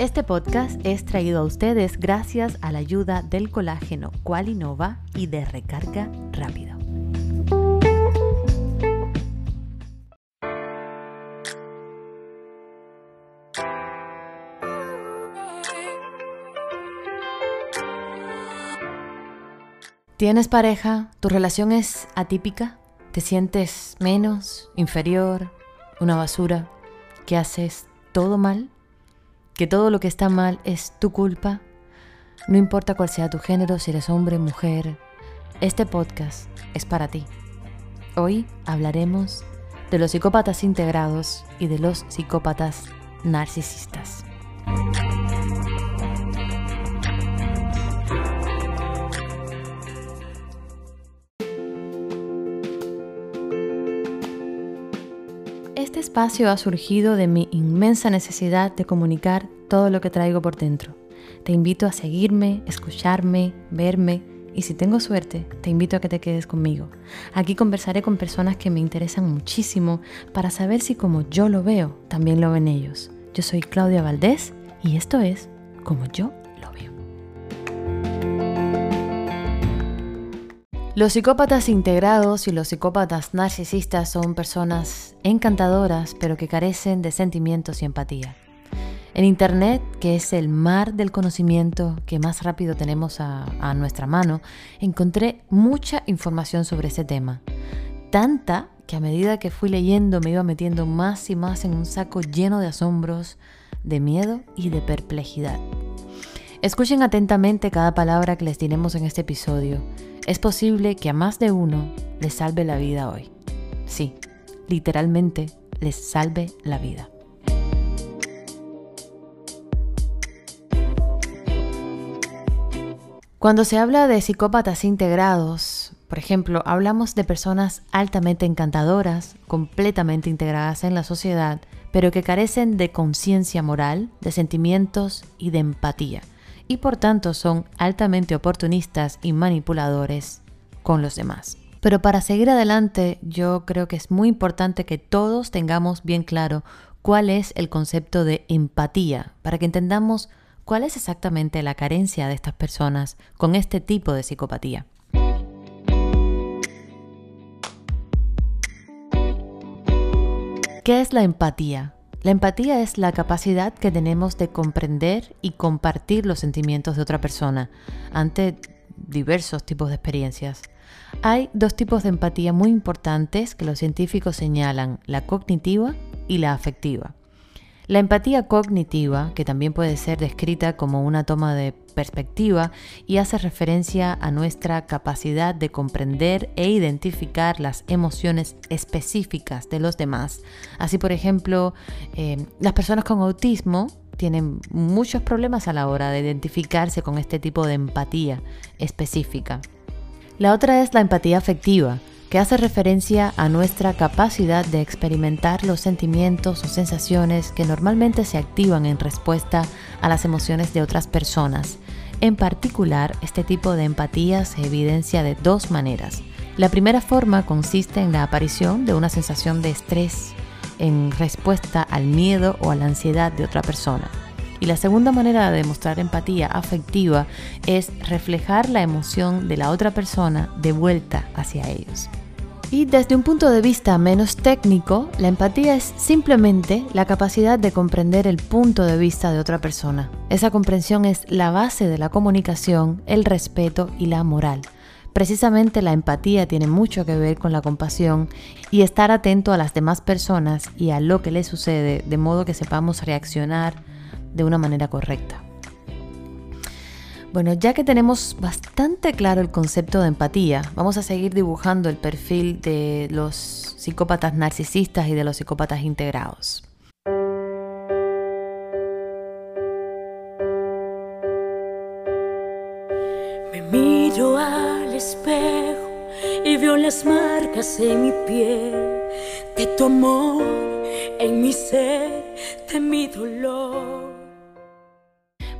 Este podcast es traído a ustedes gracias a la ayuda del colágeno Qualinova y de recarga rápido. ¿Tienes pareja? ¿Tu relación es atípica? ¿Te sientes menos, inferior, una basura? ¿Que haces todo mal? ¿Que todo lo que está mal es tu culpa? No importa cuál sea tu género, si eres hombre, mujer, este podcast es para ti. Hoy hablaremos de los psicópatas integrados y de los psicópatas narcisistas. Espacio ha surgido de mi inmensa necesidad de comunicar todo lo que traigo por dentro. Te invito a seguirme, escucharme, verme y si tengo suerte, te invito a que te quedes conmigo. Aquí conversaré con personas que me interesan muchísimo para saber si como yo lo veo, también lo ven ellos. Yo soy Claudia Valdés y esto es Como yo Los psicópatas integrados y los psicópatas narcisistas son personas encantadoras pero que carecen de sentimientos y empatía. En Internet, que es el mar del conocimiento que más rápido tenemos a, nuestra mano, encontré mucha información sobre ese tema. Tanta que a medida que fui leyendo me iba metiendo más y más en un saco lleno de asombros, de miedo y de perplejidad. Escuchen atentamente cada palabra que les diremos en este episodio es posible que a más de uno les salve la vida hoy. Sí, literalmente les salve la vida. Cuando se habla de psicópatas integrados, por ejemplo, hablamos de personas altamente encantadoras, completamente integradas en la sociedad, pero que carecen de conciencia moral, de sentimientos y de empatía y por tanto son altamente oportunistas y manipuladores con los demás. Pero para seguir adelante yo creo que es muy importante que todos tengamos bien claro cuál es el concepto de empatía, para que entendamos cuál es exactamente la carencia de estas personas con este tipo de psicopatía. ¿Qué es la empatía? La empatía es la capacidad que tenemos de comprender y compartir los sentimientos de otra persona ante diversos tipos de experiencias. Hay dos tipos de empatía muy importantes que los científicos señalan, la cognitiva y la afectiva. La empatía cognitiva, que también puede ser descrita como una toma de perspectiva y hace referencia a nuestra capacidad de comprender e identificar las emociones específicas de los demás. Así, por ejemplo, eh, las personas con autismo tienen muchos problemas a la hora de identificarse con este tipo de empatía específica. La otra es la empatía afectiva, que hace referencia a nuestra capacidad de experimentar los sentimientos o sensaciones que normalmente se activan en respuesta a las emociones de otras personas. En particular, este tipo de empatía se evidencia de dos maneras. La primera forma consiste en la aparición de una sensación de estrés en respuesta al miedo o a la ansiedad de otra persona. Y la segunda manera de demostrar empatía afectiva es reflejar la emoción de la otra persona de vuelta hacia ellos. Y desde un punto de vista menos técnico, la empatía es simplemente la capacidad de comprender el punto de vista de otra persona. Esa comprensión es la base de la comunicación, el respeto y la moral. Precisamente la empatía tiene mucho que ver con la compasión y estar atento a las demás personas y a lo que les sucede de modo que sepamos reaccionar de una manera correcta. Bueno, ya que tenemos bastante claro el concepto de empatía, vamos a seguir dibujando el perfil de los psicópatas narcisistas y de los psicópatas integrados. Me miro al espejo y veo las marcas en mi piel de tu en mi ser, de mi dolor.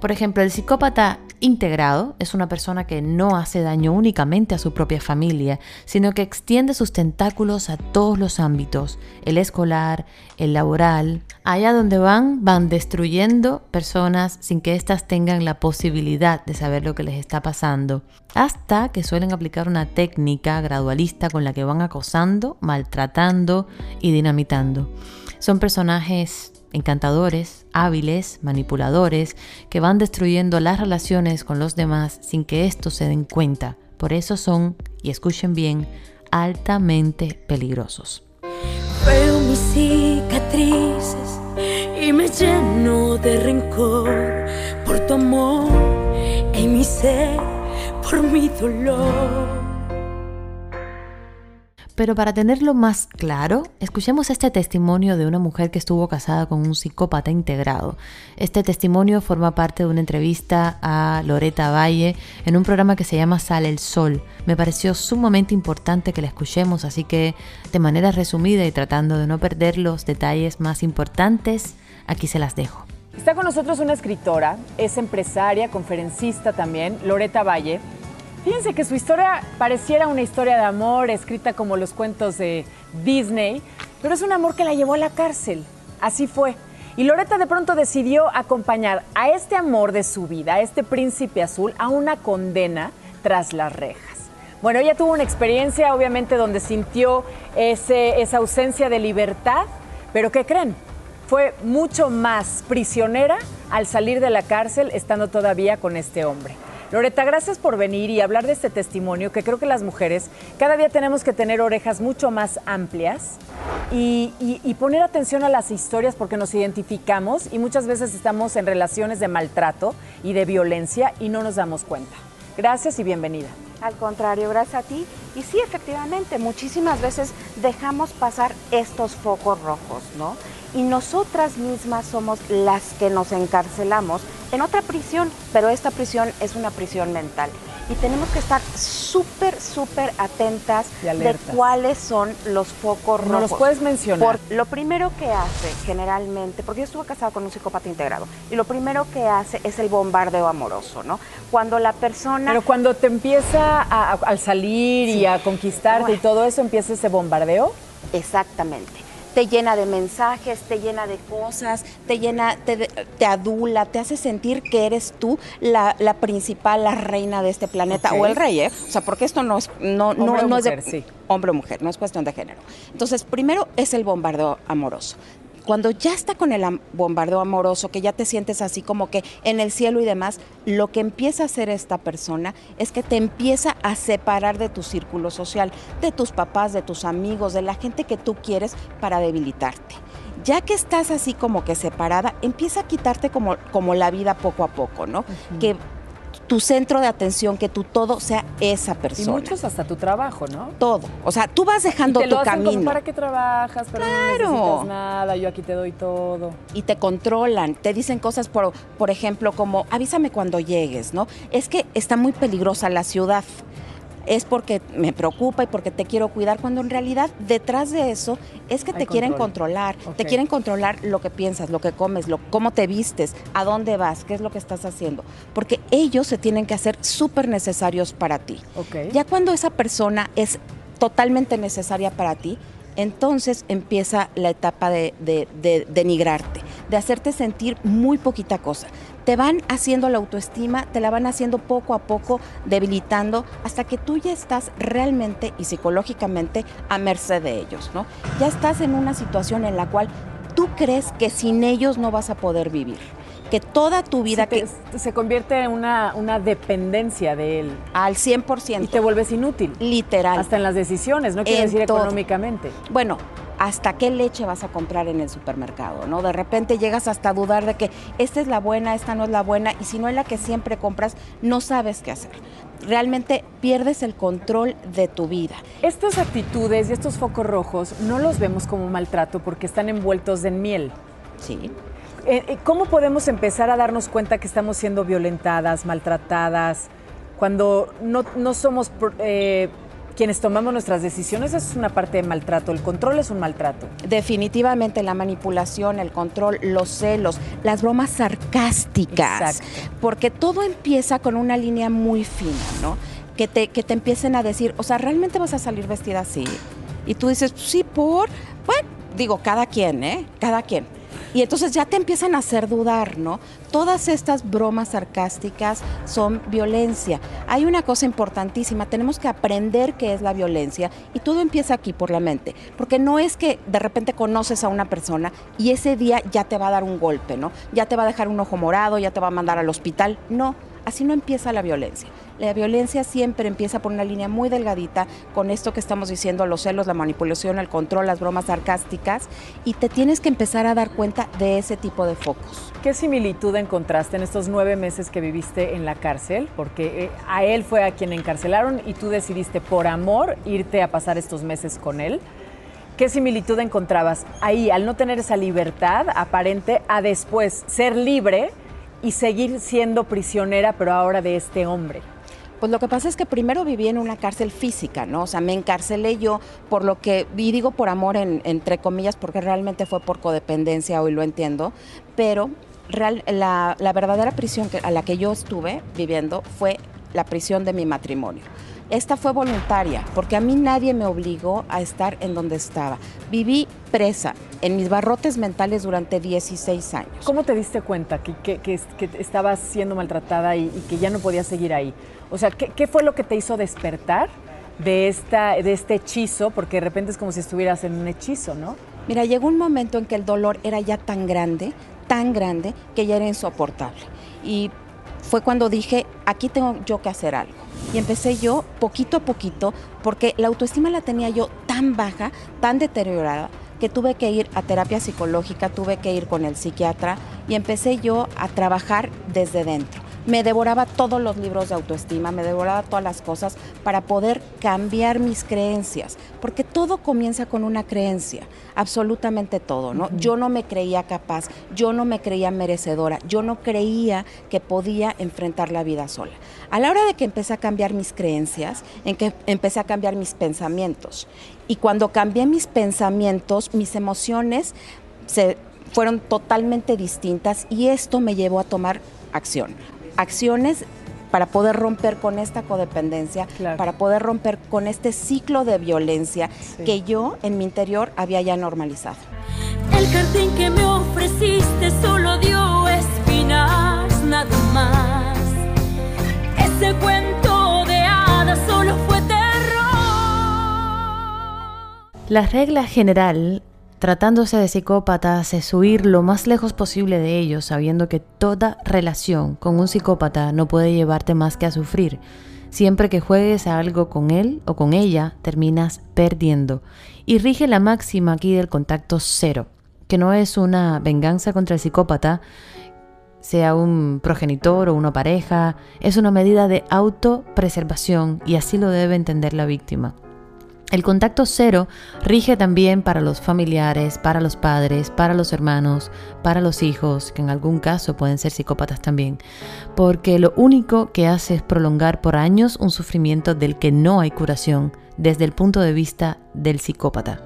Por ejemplo, el psicópata integrado es una persona que no hace daño únicamente a su propia familia, sino que extiende sus tentáculos a todos los ámbitos, el escolar, el laboral. Allá donde van, van destruyendo personas sin que éstas tengan la posibilidad de saber lo que les está pasando, hasta que suelen aplicar una técnica gradualista con la que van acosando, maltratando y dinamitando. Son personajes encantadores, hábiles, manipuladores, que van destruyendo las relaciones con los demás sin que estos se den cuenta. Por eso son, y escuchen bien, altamente peligrosos. Veo mis cicatrices y me lleno de rencor por tu amor en mi por mi dolor. Pero para tenerlo más claro, escuchemos este testimonio de una mujer que estuvo casada con un psicópata integrado. Este testimonio forma parte de una entrevista a Loreta Valle en un programa que se llama Sale el Sol. Me pareció sumamente importante que la escuchemos, así que de manera resumida y tratando de no perder los detalles más importantes, aquí se las dejo. Está con nosotros una escritora, es empresaria, conferencista también, Loreta Valle. Fíjense que su historia pareciera una historia de amor escrita como los cuentos de Disney, pero es un amor que la llevó a la cárcel. Así fue. Y Loreta de pronto decidió acompañar a este amor de su vida, a este príncipe azul, a una condena tras las rejas. Bueno, ella tuvo una experiencia obviamente donde sintió esa ausencia de libertad, pero ¿qué creen? Fue mucho más prisionera al salir de la cárcel estando todavía con este hombre. Loreta, gracias por venir y hablar de este testimonio, que creo que las mujeres cada día tenemos que tener orejas mucho más amplias y, poner atención a las historias porque nos identificamos y muchas veces estamos en relaciones de maltrato y de violencia y no nos damos cuenta. Gracias y bienvenida. Al contrario, gracias a ti. Y sí, efectivamente, muchísimas veces dejamos pasar estos focos rojos, ¿no? Y nosotras mismas somos las que nos encarcelamos en otra prisión, pero esta prisión es una prisión mental. Y tenemos que estar súper, súper atentas de cuáles son los focos rojos. ¿No los puedes mencionar? lo primero que hace generalmente, porque yo estuve casada con un psicópata integrado, y lo primero que hace es el bombardeo amoroso, ¿no? Cuando la persona... Pero cuando te empieza a, al salir y a conquistarte y todo eso, empieza ese bombardeo. Exactamente te llena de mensajes, te llena de cosas, te llena, te, adula, te hace sentir que eres tú la, principal, la reina de este planeta, o el rey, ¿eh? O sea, porque esto no es, no, no, no es de hombre o mujer, no es cuestión de género. Entonces, primero es el bombardeo amoroso cuando ya está con el bombardeo amoroso, que ya te sientes así como que en el cielo y demás, lo que empieza a hacer esta persona es que te empieza a separar de tu círculo social, de tus papás, de tus amigos, de la gente que tú quieres para debilitarte. Ya que estás así como que separada, empieza a quitarte como, como la vida poco a poco, ¿no? Que tu centro de atención, que tu todo sea esa persona. Y muchos hasta tu trabajo, ¿no? Todo. O sea, tú vas dejando y te tu camino. ¿Para qué trabajas? Pero claro. no necesitas nada, yo aquí te doy todo. Y te controlan, te dicen cosas, por, por ejemplo, como avísame cuando llegues, ¿no? Es que está muy peligrosa la ciudad es porque me preocupa y porque te quiero cuidar, cuando en realidad detrás de eso es que te quieren controlar, te quieren controlar lo que piensas, lo que comes, lo, cómo te vistes, a dónde vas, qué es lo que estás haciendo, porque ellos se tienen que hacer súper necesarios para ti. Ya cuando esa persona es totalmente necesaria para ti, entonces empieza la etapa de, de, denigrarte, de hacerte sentir muy poquita cosa. Te van haciendo la autoestima, te la van haciendo poco a poco, debilitando, hasta que tú ya estás realmente y psicológicamente a merced de ellos, ¿no? Ya estás en una situación en la cual tú crees que sin ellos no vas a poder vivir que toda tu vida... que, se convierte en una, una, dependencia de él. Al 100%. Y te vuelves inútil. Literal. Hasta en las decisiones, no quiero decir económicamente. Bueno, hasta qué leche vas a comprar en el supermercado, ¿no? De repente llegas hasta a dudar de que esta es la buena, esta no es la buena, y si no es la que siempre compras, no sabes qué hacer. Realmente pierdes el control de tu vida. Estas actitudes y estos focos rojos no los vemos como maltrato porque están envueltos en miel. Sí. Eh, eh, ¿Cómo podemos empezar a darnos cuenta que estamos siendo violentadas, maltratadas, cuando no, somos eh, quienes tomamos nuestras decisiones, eso es una parte de maltrato. El control es un maltrato. Definitivamente la manipulación, el control, los celos, las bromas sarcásticas. Porque todo empieza con una línea muy fina, ¿no? Que te, que te empiecen a decir, o sea, ¿realmente vas a salir vestida así? Y tú dices, sí, por. Bueno, digo, cada quien, ¿eh? Cada quien. Y entonces ya te empiezan a hacer dudar, ¿no? Todas estas bromas sarcásticas son violencia. Hay una cosa importantísima, tenemos que aprender qué es la violencia y todo empieza aquí por la mente, porque no es que de repente conoces a una persona y ese día ya te va a dar un golpe, ¿no? Ya te va a dejar un ojo morado, ya te va a mandar al hospital, no. Así no empieza la violencia. La violencia siempre empieza por una línea muy delgadita con esto que estamos diciendo, los celos, la manipulación, el control, las bromas sarcásticas, y te tienes que empezar a dar cuenta de ese tipo de focos. ¿Qué similitud encontraste en estos nueve meses que viviste en la cárcel? Porque eh, a él fue a quien encarcelaron y tú decidiste por amor irte a pasar estos meses con él. ¿Qué similitud encontrabas ahí al no tener esa libertad aparente a después ser libre y seguir siendo prisionera, pero ahora de este hombre? Pues lo que pasa es que primero viví en una cárcel física, ¿no? O sea, me encarcelé yo por lo que, y digo por amor entre comillas, porque realmente fue por codependencia, hoy lo entiendo, pero real, la, la verdadera prisión que, a la que yo estuve viviendo fue la prisión de mi matrimonio. Esta fue voluntaria, porque a mí nadie me obligó a estar en donde estaba. Viví presa en mis barrotes mentales durante 16 años. ¿Cómo te diste cuenta que, que, estabas siendo maltratada y, que ya no podías seguir ahí? O sea, ¿qué, fue lo que te hizo despertar de, esta, de este hechizo? Porque de repente es como si estuvieras en un hechizo, ¿no? Mira, llegó un momento en que el dolor era ya tan grande, tan grande, que ya era insoportable. Y fue cuando dije, aquí tengo yo que hacer algo. Y empecé yo poquito a poquito, porque la autoestima la tenía yo tan baja, tan deteriorada, que tuve que ir a terapia psicológica, tuve que ir con el psiquiatra y empecé yo a trabajar desde dentro me devoraba todos los libros de autoestima, me devoraba todas las cosas para poder cambiar mis creencias, porque todo comienza con una creencia, absolutamente todo, ¿no? Yo no me creía capaz, yo no me creía merecedora, yo no creía que podía enfrentar la vida sola. A la hora de que empecé a cambiar mis creencias, en que empecé a cambiar mis pensamientos, y cuando cambié mis pensamientos, mis emociones se fueron totalmente distintas y esto me llevó a tomar acción acciones para poder romper con esta codependencia, para poder romper con este ciclo de violencia que yo en mi interior había ya normalizado. El jardín que me ofreciste solo dio espinas, nada más. Ese cuento de hadas solo fue terror. La regla general Tratándose de psicópatas es huir lo más lejos posible de ellos, sabiendo que toda relación con un psicópata no puede llevarte más que a sufrir. Siempre que juegues a algo con él o con ella, terminas perdiendo. Y rige la máxima aquí del contacto cero, que no es una venganza contra el psicópata, sea un progenitor o una pareja, es una medida de autopreservación y así lo debe entender la víctima. El contacto cero rige también para los familiares, para los padres, para los hermanos, para los hijos, que en algún caso pueden ser psicópatas también, porque lo único que hace es prolongar por años un sufrimiento del que no hay curación desde el punto de vista del psicópata.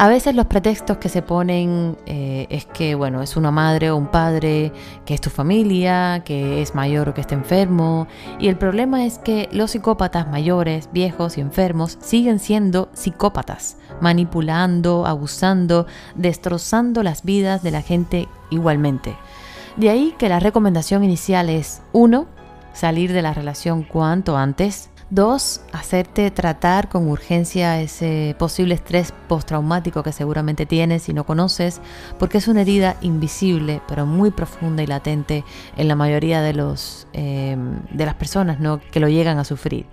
A veces los pretextos que se ponen eh, es que, bueno, es una madre o un padre, que es tu familia, que es mayor o que está enfermo. Y el problema es que los psicópatas mayores, viejos y enfermos siguen siendo psicópatas, manipulando, abusando, destrozando las vidas de la gente igualmente. De ahí que la recomendación inicial es, uno, salir de la relación cuanto antes, Dos, hacerte tratar con urgencia ese posible estrés postraumático que seguramente tienes y no conoces, porque es una herida invisible, pero muy profunda y latente en la mayoría de, los, em, de las personas ¿no? que lo llegan a sufrir.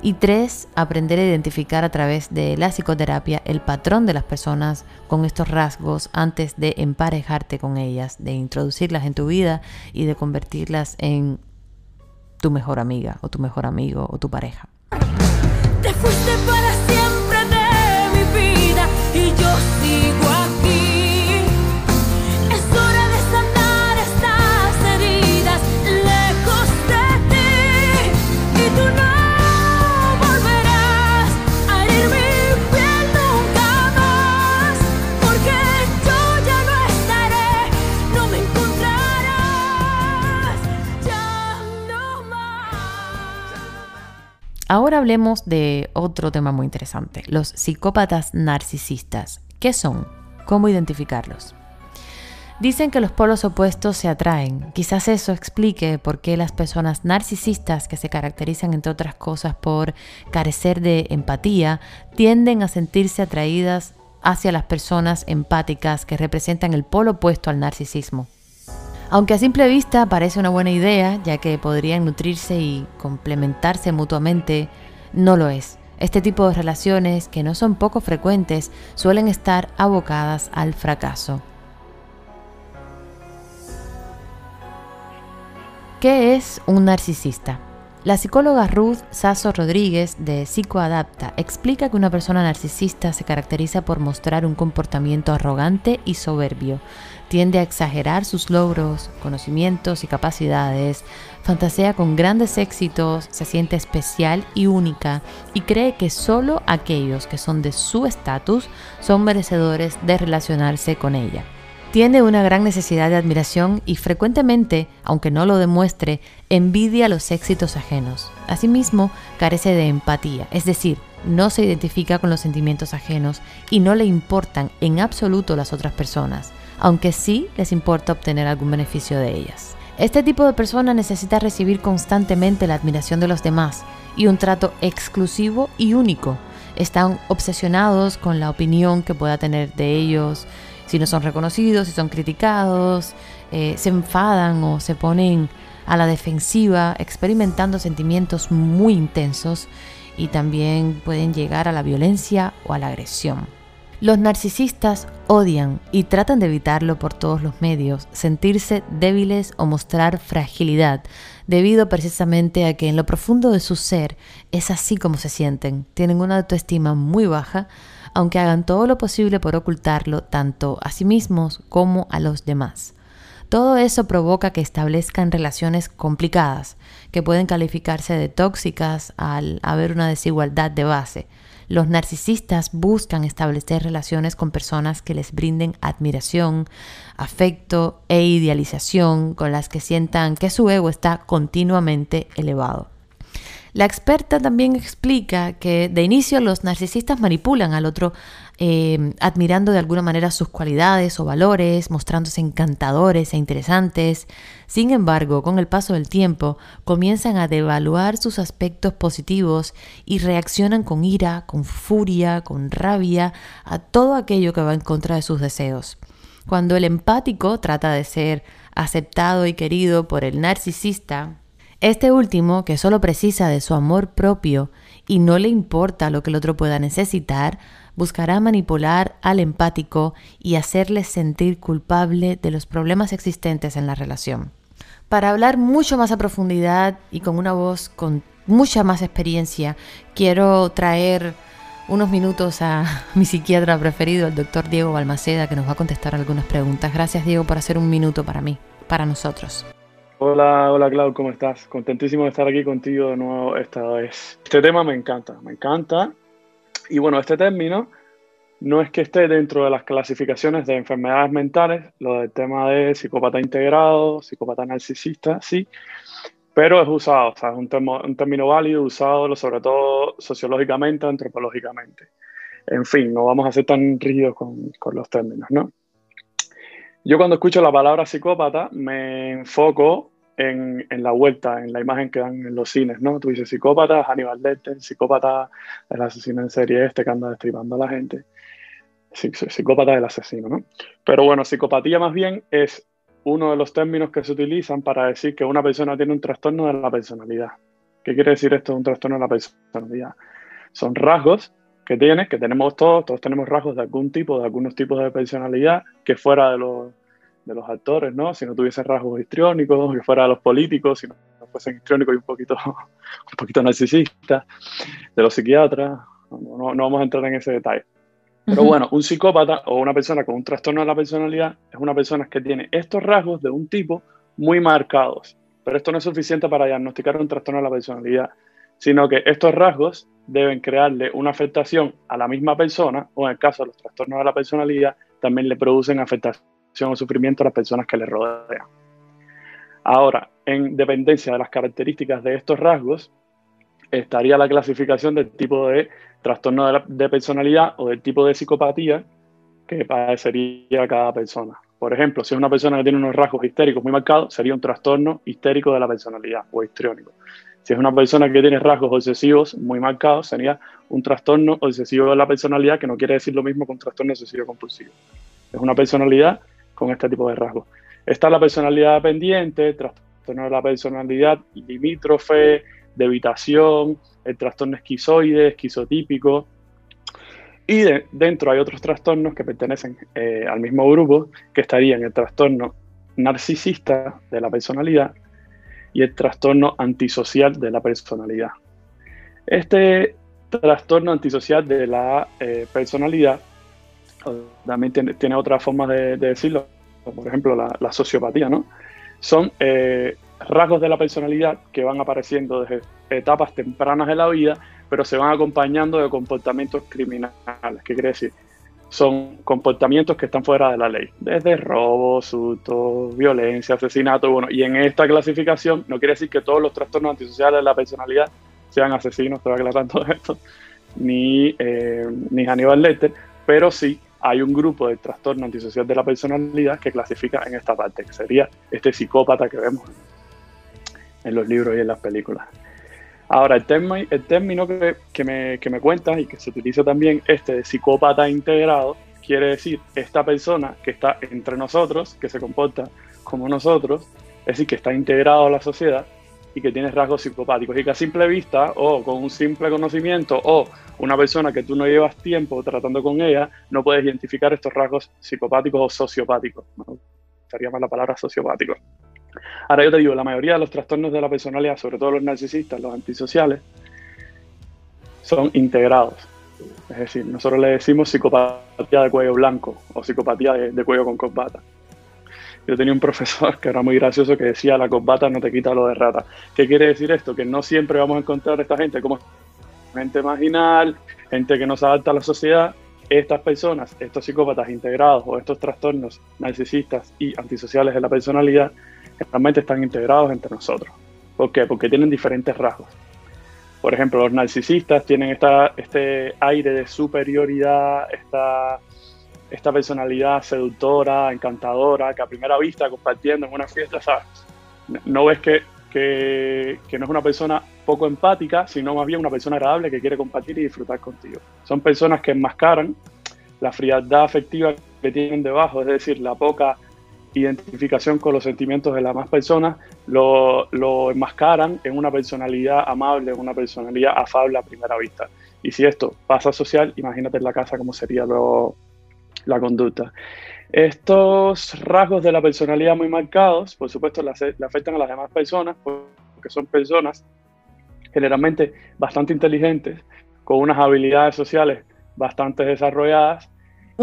Y tres, aprender a identificar a través de la psicoterapia el patrón de las personas con estos rasgos antes de emparejarte con ellas, de introducirlas en tu vida y de convertirlas en tu mejor amiga o tu mejor amigo o tu pareja. Para ahora hablemos de otro tema muy interesante, los psicópatas narcisistas. ¿Qué son? ¿Cómo identificarlos? Dicen que los polos opuestos se atraen. Quizás eso explique por qué las personas narcisistas, que se caracterizan entre otras cosas por carecer de empatía, tienden a sentirse atraídas hacia las personas empáticas que representan el polo opuesto al narcisismo. Aunque a simple vista parece una buena idea, ya que podrían nutrirse y complementarse mutuamente, no lo es. Este tipo de relaciones, que no son poco frecuentes, suelen estar abocadas al fracaso. ¿Qué es un narcisista? La psicóloga Ruth Sasso Rodríguez de Psicoadapta explica que una persona narcisista se caracteriza por mostrar un comportamiento arrogante y soberbio. Tiende a exagerar sus logros, conocimientos y capacidades, fantasea con grandes éxitos, se siente especial y única y cree que solo aquellos que son de su estatus son merecedores de relacionarse con ella. Tiene una gran necesidad de admiración y frecuentemente, aunque no lo demuestre, envidia los éxitos ajenos. Asimismo, carece de empatía, es decir, no se identifica con los sentimientos ajenos y no le importan en absoluto las otras personas, aunque sí les importa obtener algún beneficio de ellas. Este tipo de persona necesita recibir constantemente la admiración de los demás y un trato exclusivo y único. Están obsesionados con la opinión que pueda tener de ellos, si no son reconocidos, si son criticados, eh, se enfadan o se ponen a la defensiva, experimentando sentimientos muy intensos y también pueden llegar a la violencia o a la agresión. Los narcisistas odian y tratan de evitarlo por todos los medios, sentirse débiles o mostrar fragilidad, debido precisamente a que en lo profundo de su ser es así como se sienten, tienen una autoestima muy baja, aunque hagan todo lo posible por ocultarlo tanto a sí mismos como a los demás. Todo eso provoca que establezcan relaciones complicadas, que pueden calificarse de tóxicas al haber una desigualdad de base. Los narcisistas buscan establecer relaciones con personas que les brinden admiración, afecto e idealización, con las que sientan que su ego está continuamente elevado. La experta también explica que de inicio los narcisistas manipulan al otro eh, admirando de alguna manera sus cualidades o valores, mostrándose encantadores e interesantes. Sin embargo, con el paso del tiempo, comienzan a devaluar sus aspectos positivos y reaccionan con ira, con furia, con rabia a todo aquello que va en contra de sus deseos. Cuando el empático trata de ser aceptado y querido por el narcisista, este último, que solo precisa de su amor propio y no le importa lo que el otro pueda necesitar, buscará manipular al empático y hacerle sentir culpable de los problemas existentes en la relación. Para hablar mucho más a profundidad y con una voz con mucha más experiencia, quiero traer unos minutos a mi psiquiatra preferido, el doctor Diego Balmaceda, que nos va a contestar algunas preguntas. Gracias Diego por hacer un minuto para mí, para nosotros. Hola, hola Clau, ¿cómo estás? Contentísimo de estar aquí contigo de nuevo esta vez. Este tema me encanta, me encanta. Y bueno, este término no es que esté dentro de las clasificaciones de enfermedades mentales, lo del tema de psicópata integrado, psicópata narcisista, sí, pero es usado, o sea, es un, un término válido, usado sobre todo sociológicamente, antropológicamente. En fin, no vamos a ser tan rígidos con, con los términos, ¿no? Yo cuando escucho la palabra psicópata me enfoco en, en, la vuelta, en la imagen que dan en los cines, ¿no? Tú dices psicópata, Hannibal Lecter, psicópata, el asesino en serie este que anda destripando a la gente, psicópata del asesino, ¿no? Pero bueno, psicopatía más bien es uno de los términos que se utilizan para decir que una persona tiene un trastorno de la personalidad. ¿Qué quiere decir esto de un trastorno de la personalidad? Son rasgos que tienes, que tenemos todos, todos tenemos rasgos de algún tipo, de algunos tipos de personalidad, que fuera de los de los actores, ¿no? Si no tuviesen rasgos histriónicos, que fuera de los políticos, si no, fuesen histriónicos y un poquito, un poquito narcisistas, de los psiquiatras, no, no, vamos a entrar en ese detalle. Pero bueno, un psicópata o una persona con un trastorno de la personalidad es una persona que tiene estos rasgos de un tipo muy marcados. Pero esto no es suficiente para diagnosticar un trastorno de la personalidad, sino que estos rasgos deben crearle una afectación a la misma persona, o en el caso de los trastornos de la personalidad, también le producen afectación o sufrimiento a las personas que le rodean. Ahora, en dependencia de las características de estos rasgos, estaría la clasificación del tipo de trastorno de, personalidad o del tipo de psicopatía que padecería cada persona. Por ejemplo, si es una persona que tiene unos rasgos histéricos muy marcados, sería un trastorno histérico de la personalidad o histriónico. Si es una persona que tiene rasgos obsesivos muy marcados, sería un trastorno obsesivo de la personalidad, que no quiere decir lo mismo que un trastorno obsesivo compulsivo. Es una personalidad con este tipo de rasgos. Está la personalidad dependiente, trastorno de la personalidad limítrofe, de evitación, el trastorno esquizoide, esquizotípico. Y dentro hay otros trastornos que pertenecen eh, al mismo grupo, que estarían el trastorno narcisista de la personalidad y el trastorno antisocial de la personalidad. Este trastorno antisocial de la eh, personalidad también tiene, otras formas de, decirlo, por ejemplo la, sociopatía, ¿no? Son eh, rasgos de la personalidad que van apareciendo desde etapas tempranas de la vida, pero se van acompañando de comportamientos criminales. ¿Qué quiere decir? Son comportamientos que están fuera de la ley, desde robo, susto, violencia, asesinato. Bueno, y en esta clasificación no quiere decir que todos los trastornos antisociales de la personalidad sean asesinos, estoy aclarando esto, ni, eh, ni Hannibal Lecter, pero sí hay un grupo de trastorno antisocial de la personalidad que clasifica en esta parte, que sería este psicópata que vemos en los libros y en las películas. Ahora, el, término, el término que, que, me, que me cuentas y que se utiliza también, este de psicópata integrado, quiere decir esta persona que está entre nosotros, que se comporta como nosotros, es decir, que está integrado a la sociedad y que tiene rasgos psicopáticos y que a simple vista o con un simple conocimiento o una persona que tú no llevas tiempo tratando con ella, no puedes identificar estos rasgos psicopáticos o sociopáticos. ¿no? Estaría más la palabra sociopático. Ahora yo te digo, la mayoría de los trastornos de la personalidad, sobre todo los narcisistas, los antisociales, son integrados. Es decir, nosotros le decimos psicopatía de cuello blanco o psicopatía de, cuello con corbata. Yo tenía un profesor que era muy gracioso que decía la corbata no te quita lo de rata. ¿Qué quiere decir esto? Que no siempre vamos a encontrar a esta gente como gente marginal, gente que no se adapta a la sociedad. Estas personas, estos psicópatas integrados o estos trastornos narcisistas y antisociales de la personalidad realmente están integrados entre nosotros. ¿Por qué? Porque tienen diferentes rasgos. Por ejemplo, los narcisistas tienen esta, este aire de superioridad, esta, esta personalidad seductora, encantadora, que a primera vista, compartiendo en una fiesta, ¿sabes? No ves que, que, que, no es una persona poco empática, sino más bien una persona agradable que quiere compartir y disfrutar contigo. Son personas que enmascaran la frialdad afectiva que tienen debajo, es decir, la poca identificación con los sentimientos de las más personas, lo, lo enmascaran en una personalidad amable, en una personalidad afable a primera vista. Y si esto pasa social, imagínate en la casa cómo sería lo, la conducta. Estos rasgos de la personalidad muy marcados, por supuesto, le, afectan a las demás personas, porque son personas generalmente bastante inteligentes, con unas habilidades sociales bastante desarrolladas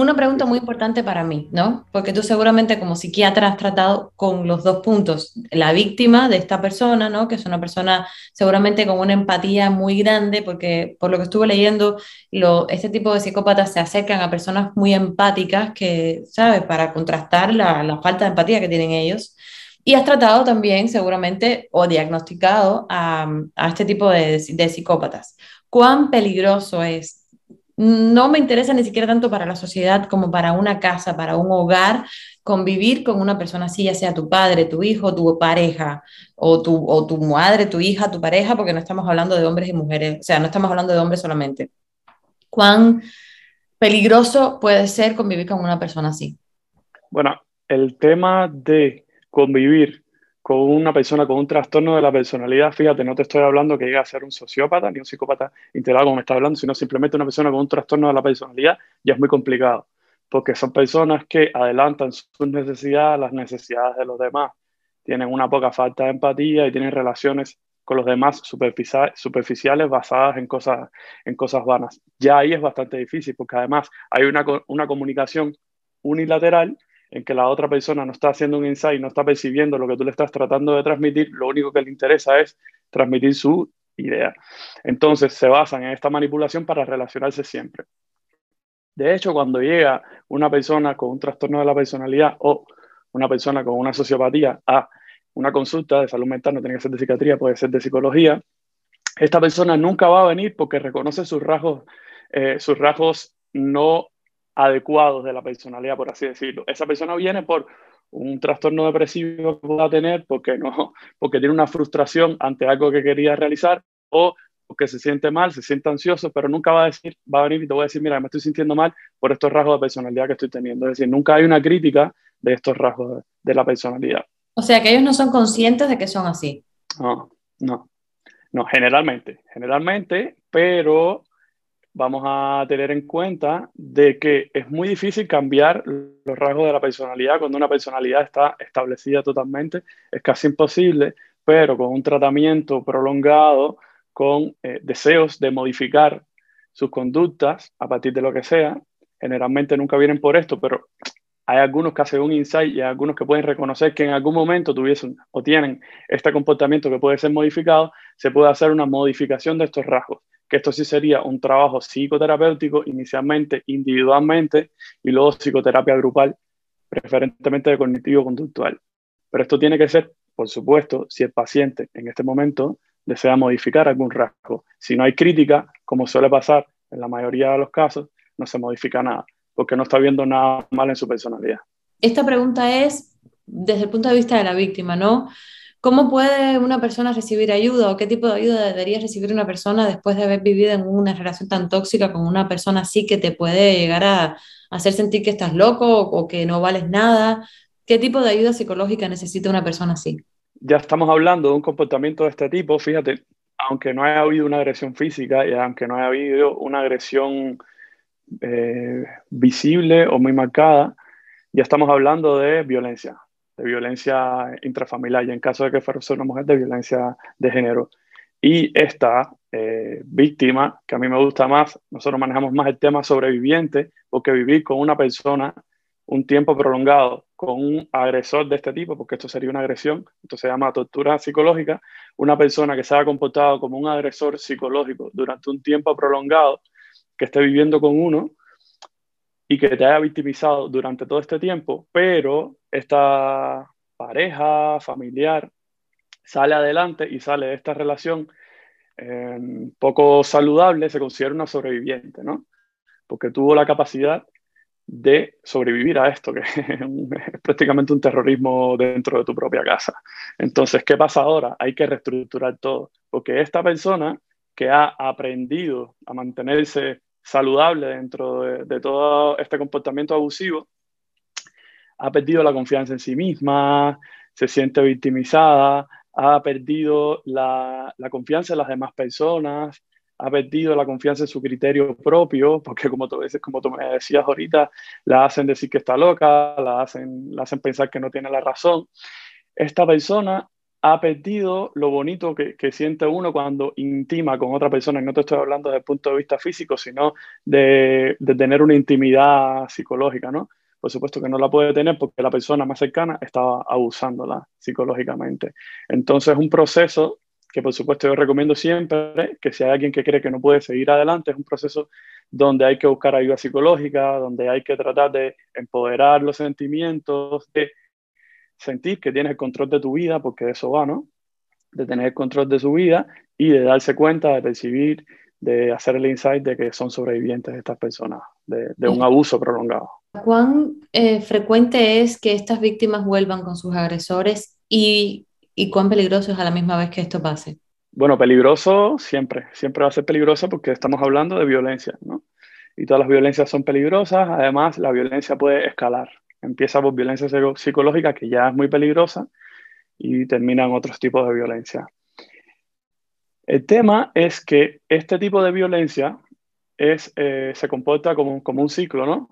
una pregunta muy importante para mí, ¿no? Porque tú seguramente como psiquiatra has tratado con los dos puntos, la víctima de esta persona, ¿no? Que es una persona seguramente con una empatía muy grande, porque por lo que estuve leyendo, este tipo de psicópatas se acercan a personas muy empáticas que, ¿sabes? Para contrastar la, la falta de empatía que tienen ellos. Y has tratado también seguramente o diagnosticado a, este tipo de psicópatas. ¿Cuán peligroso es no me interesa ni siquiera tanto para la sociedad como para una casa, para un hogar, convivir con una persona así, ya sea tu padre, tu hijo, tu pareja, o tu, o tu madre, tu hija, tu pareja, porque no estamos hablando de hombres y mujeres, o sea, no estamos hablando de hombres solamente. ¿Cuán peligroso puede ser convivir con una persona así? Bueno, el tema de convivir con una persona con un trastorno de la personalidad, fíjate, no te estoy hablando que llegue a ser un sociópata ni un psicópata integral como me está hablando, sino simplemente una persona con un trastorno de la personalidad, ya es muy complicado, porque son personas que adelantan sus necesidades, las necesidades de los demás, tienen una poca falta de empatía y tienen relaciones con los demás superficiales basadas en cosas, en cosas vanas. Ya ahí es bastante difícil, porque además hay una, una comunicación unilateral en que la otra persona no está haciendo un insight, no está percibiendo lo que tú le estás tratando de transmitir, lo único que le interesa es transmitir su idea. Entonces se basan en esta manipulación para relacionarse siempre. De hecho, cuando llega una persona con un trastorno de la personalidad o una persona con una sociopatía a una consulta de salud mental, no tiene que ser de psiquiatría, puede ser de psicología, esta persona nunca va a venir porque reconoce sus rasgos, eh, sus rasgos no adecuados de la personalidad, por así decirlo. Esa persona viene por un trastorno depresivo que pueda tener porque, no, porque tiene una frustración ante algo que quería realizar o porque se siente mal, se siente ansioso, pero nunca va a decir, va a venir y te voy a decir, mira, me estoy sintiendo mal por estos rasgos de personalidad que estoy teniendo. Es decir, nunca hay una crítica de estos rasgos de, la personalidad. O sea, que ellos no son conscientes de que son así. No, no, no, generalmente, generalmente, pero vamos a tener en cuenta de que es muy difícil cambiar los rasgos de la personalidad cuando una personalidad está establecida totalmente, es casi imposible, pero con un tratamiento prolongado, con eh, deseos de modificar sus conductas a partir de lo que sea, generalmente nunca vienen por esto, pero hay algunos que hacen un insight y hay algunos que pueden reconocer que en algún momento tuviesen o tienen este comportamiento que puede ser modificado, se puede hacer una modificación de estos rasgos que esto sí sería un trabajo psicoterapéutico, inicialmente individualmente y luego psicoterapia grupal, preferentemente de cognitivo-conductual. Pero esto tiene que ser, por supuesto, si el paciente en este momento desea modificar algún rasgo. Si no hay crítica, como suele pasar en la mayoría de los casos, no se modifica nada, porque no está viendo nada mal en su personalidad. Esta pregunta es desde el punto de vista de la víctima, ¿no? ¿Cómo puede una persona recibir ayuda o qué tipo de ayuda debería recibir una persona después de haber vivido en una relación tan tóxica con una persona así que te puede llegar a hacer sentir que estás loco o que no vales nada? ¿Qué tipo de ayuda psicológica necesita una persona así? Ya estamos hablando de un comportamiento de este tipo, fíjate, aunque no haya habido una agresión física y aunque no haya habido una agresión eh, visible o muy marcada, ya estamos hablando de violencia, de violencia intrafamiliar y en caso de que fuera una mujer de violencia de género. Y esta eh, víctima, que a mí me gusta más, nosotros manejamos más el tema sobreviviente, porque vivir con una persona un tiempo prolongado con un agresor de este tipo, porque esto sería una agresión, esto se llama tortura psicológica, una persona que se haya comportado como un agresor psicológico durante un tiempo prolongado, que esté viviendo con uno, y que te haya victimizado durante todo este tiempo, pero esta pareja familiar sale adelante y sale de esta relación eh, poco saludable, se considera una sobreviviente, ¿no? Porque tuvo la capacidad de sobrevivir a esto, que es prácticamente un terrorismo dentro de tu propia casa. Entonces, ¿qué pasa ahora? Hay que reestructurar todo, porque esta persona que ha aprendido a mantenerse saludable dentro de, todo este comportamiento abusivo, ha perdido la confianza en sí misma, se siente victimizada, ha perdido la, confianza en las demás personas, ha perdido la confianza en su criterio propio, porque como tú, como tú me decías ahorita, la hacen decir que está loca, la hacen, la hacen pensar que no tiene la razón. Esta persona ha perdido lo bonito que, siente uno cuando intima con otra persona. Y no te estoy hablando desde el punto de vista físico, sino de, tener una intimidad psicológica, ¿no? Por supuesto que no la puede tener porque la persona más cercana estaba abusándola psicológicamente. Entonces, un proceso que por supuesto yo recomiendo siempre, que si hay alguien que cree que no puede seguir adelante, es un proceso donde hay que buscar ayuda psicológica, donde hay que tratar de empoderar los sentimientos, de sentir que tienes el control de tu vida, porque de eso va, ¿no? De tener el control de su vida y de darse cuenta, de percibir, de hacer el insight de que son sobrevivientes estas personas de, un abuso prolongado. ¿Cuán eh, frecuente es que estas víctimas vuelvan con sus agresores y, y cuán peligroso es a la misma vez que esto pase? Bueno, peligroso siempre, siempre va a ser peligroso porque estamos hablando de violencia, ¿no? Y todas las violencias son peligrosas, además la violencia puede escalar, Empieza por violencia psicológica, que ya es muy peligrosa, y termina en otros tipos de violencia. El tema es que este tipo de violencia eh, se comporta como, como un ciclo, ¿no?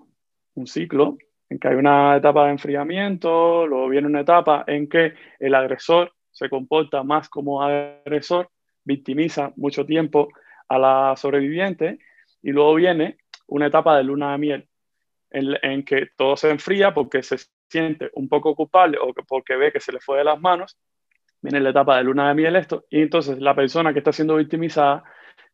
Un ciclo en que hay una etapa de enfriamiento, luego viene una etapa en que el agresor se comporta más como agresor, victimiza mucho tiempo a la sobreviviente, y luego viene una etapa de luna de miel, en, que todo se enfría porque se siente un poco culpable o porque ve que se le fue de las manos, viene la etapa de luna de miel esto, y entonces la persona que está siendo victimizada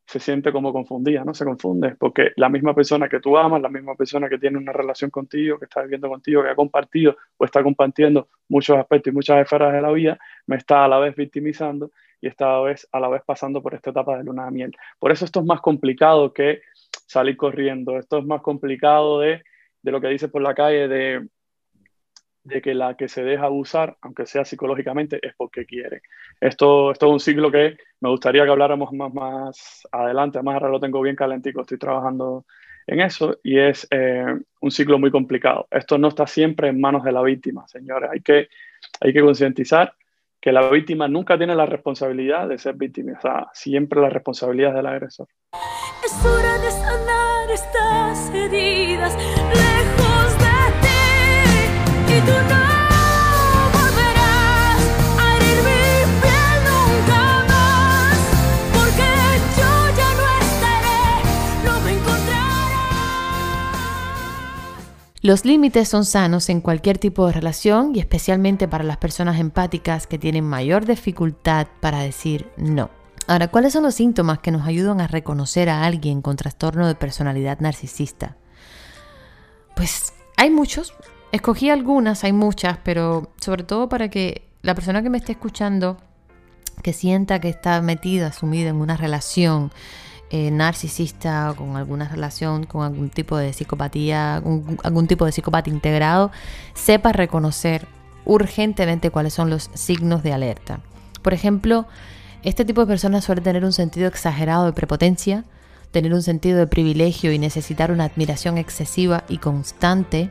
se siente como confundida, ¿no? Se confunde, porque la misma persona que tú amas, la misma persona que tiene una relación contigo, que está viviendo contigo, que ha compartido o está compartiendo muchos aspectos y muchas esferas de la vida, me está a la vez victimizando y está a la vez, a la vez pasando por esta etapa de luna de miel. Por eso esto es más complicado que salir corriendo, esto es más complicado de, de lo que dice por la calle, de de que la que se deja abusar, aunque sea psicológicamente, es porque quiere. Esto, esto es un ciclo que me gustaría que habláramos más, más adelante, más ahora lo tengo bien calentico, estoy trabajando en eso y es eh, un ciclo muy complicado. Esto no está siempre en manos de la víctima, señores. Hay que, hay que concientizar que la víctima nunca tiene la responsabilidad de ser victimizada, siempre la responsabilidad es del agresor. Los límites son sanos en cualquier tipo de relación y especialmente para las personas empáticas que tienen mayor dificultad para decir no. Ahora, ¿cuáles son los síntomas que nos ayudan a reconocer a alguien con trastorno de personalidad narcisista? Pues hay muchos, Escogí algunas, hay muchas, pero sobre todo para que la persona que me esté escuchando, que sienta que está metida, sumida en una relación eh, narcisista, con alguna relación, con algún tipo de psicopatía, algún tipo de psicopata integrado, sepa reconocer urgentemente cuáles son los signos de alerta. Por ejemplo, este tipo de personas suele tener un sentido exagerado de prepotencia, tener un sentido de privilegio y necesitar una admiración excesiva y constante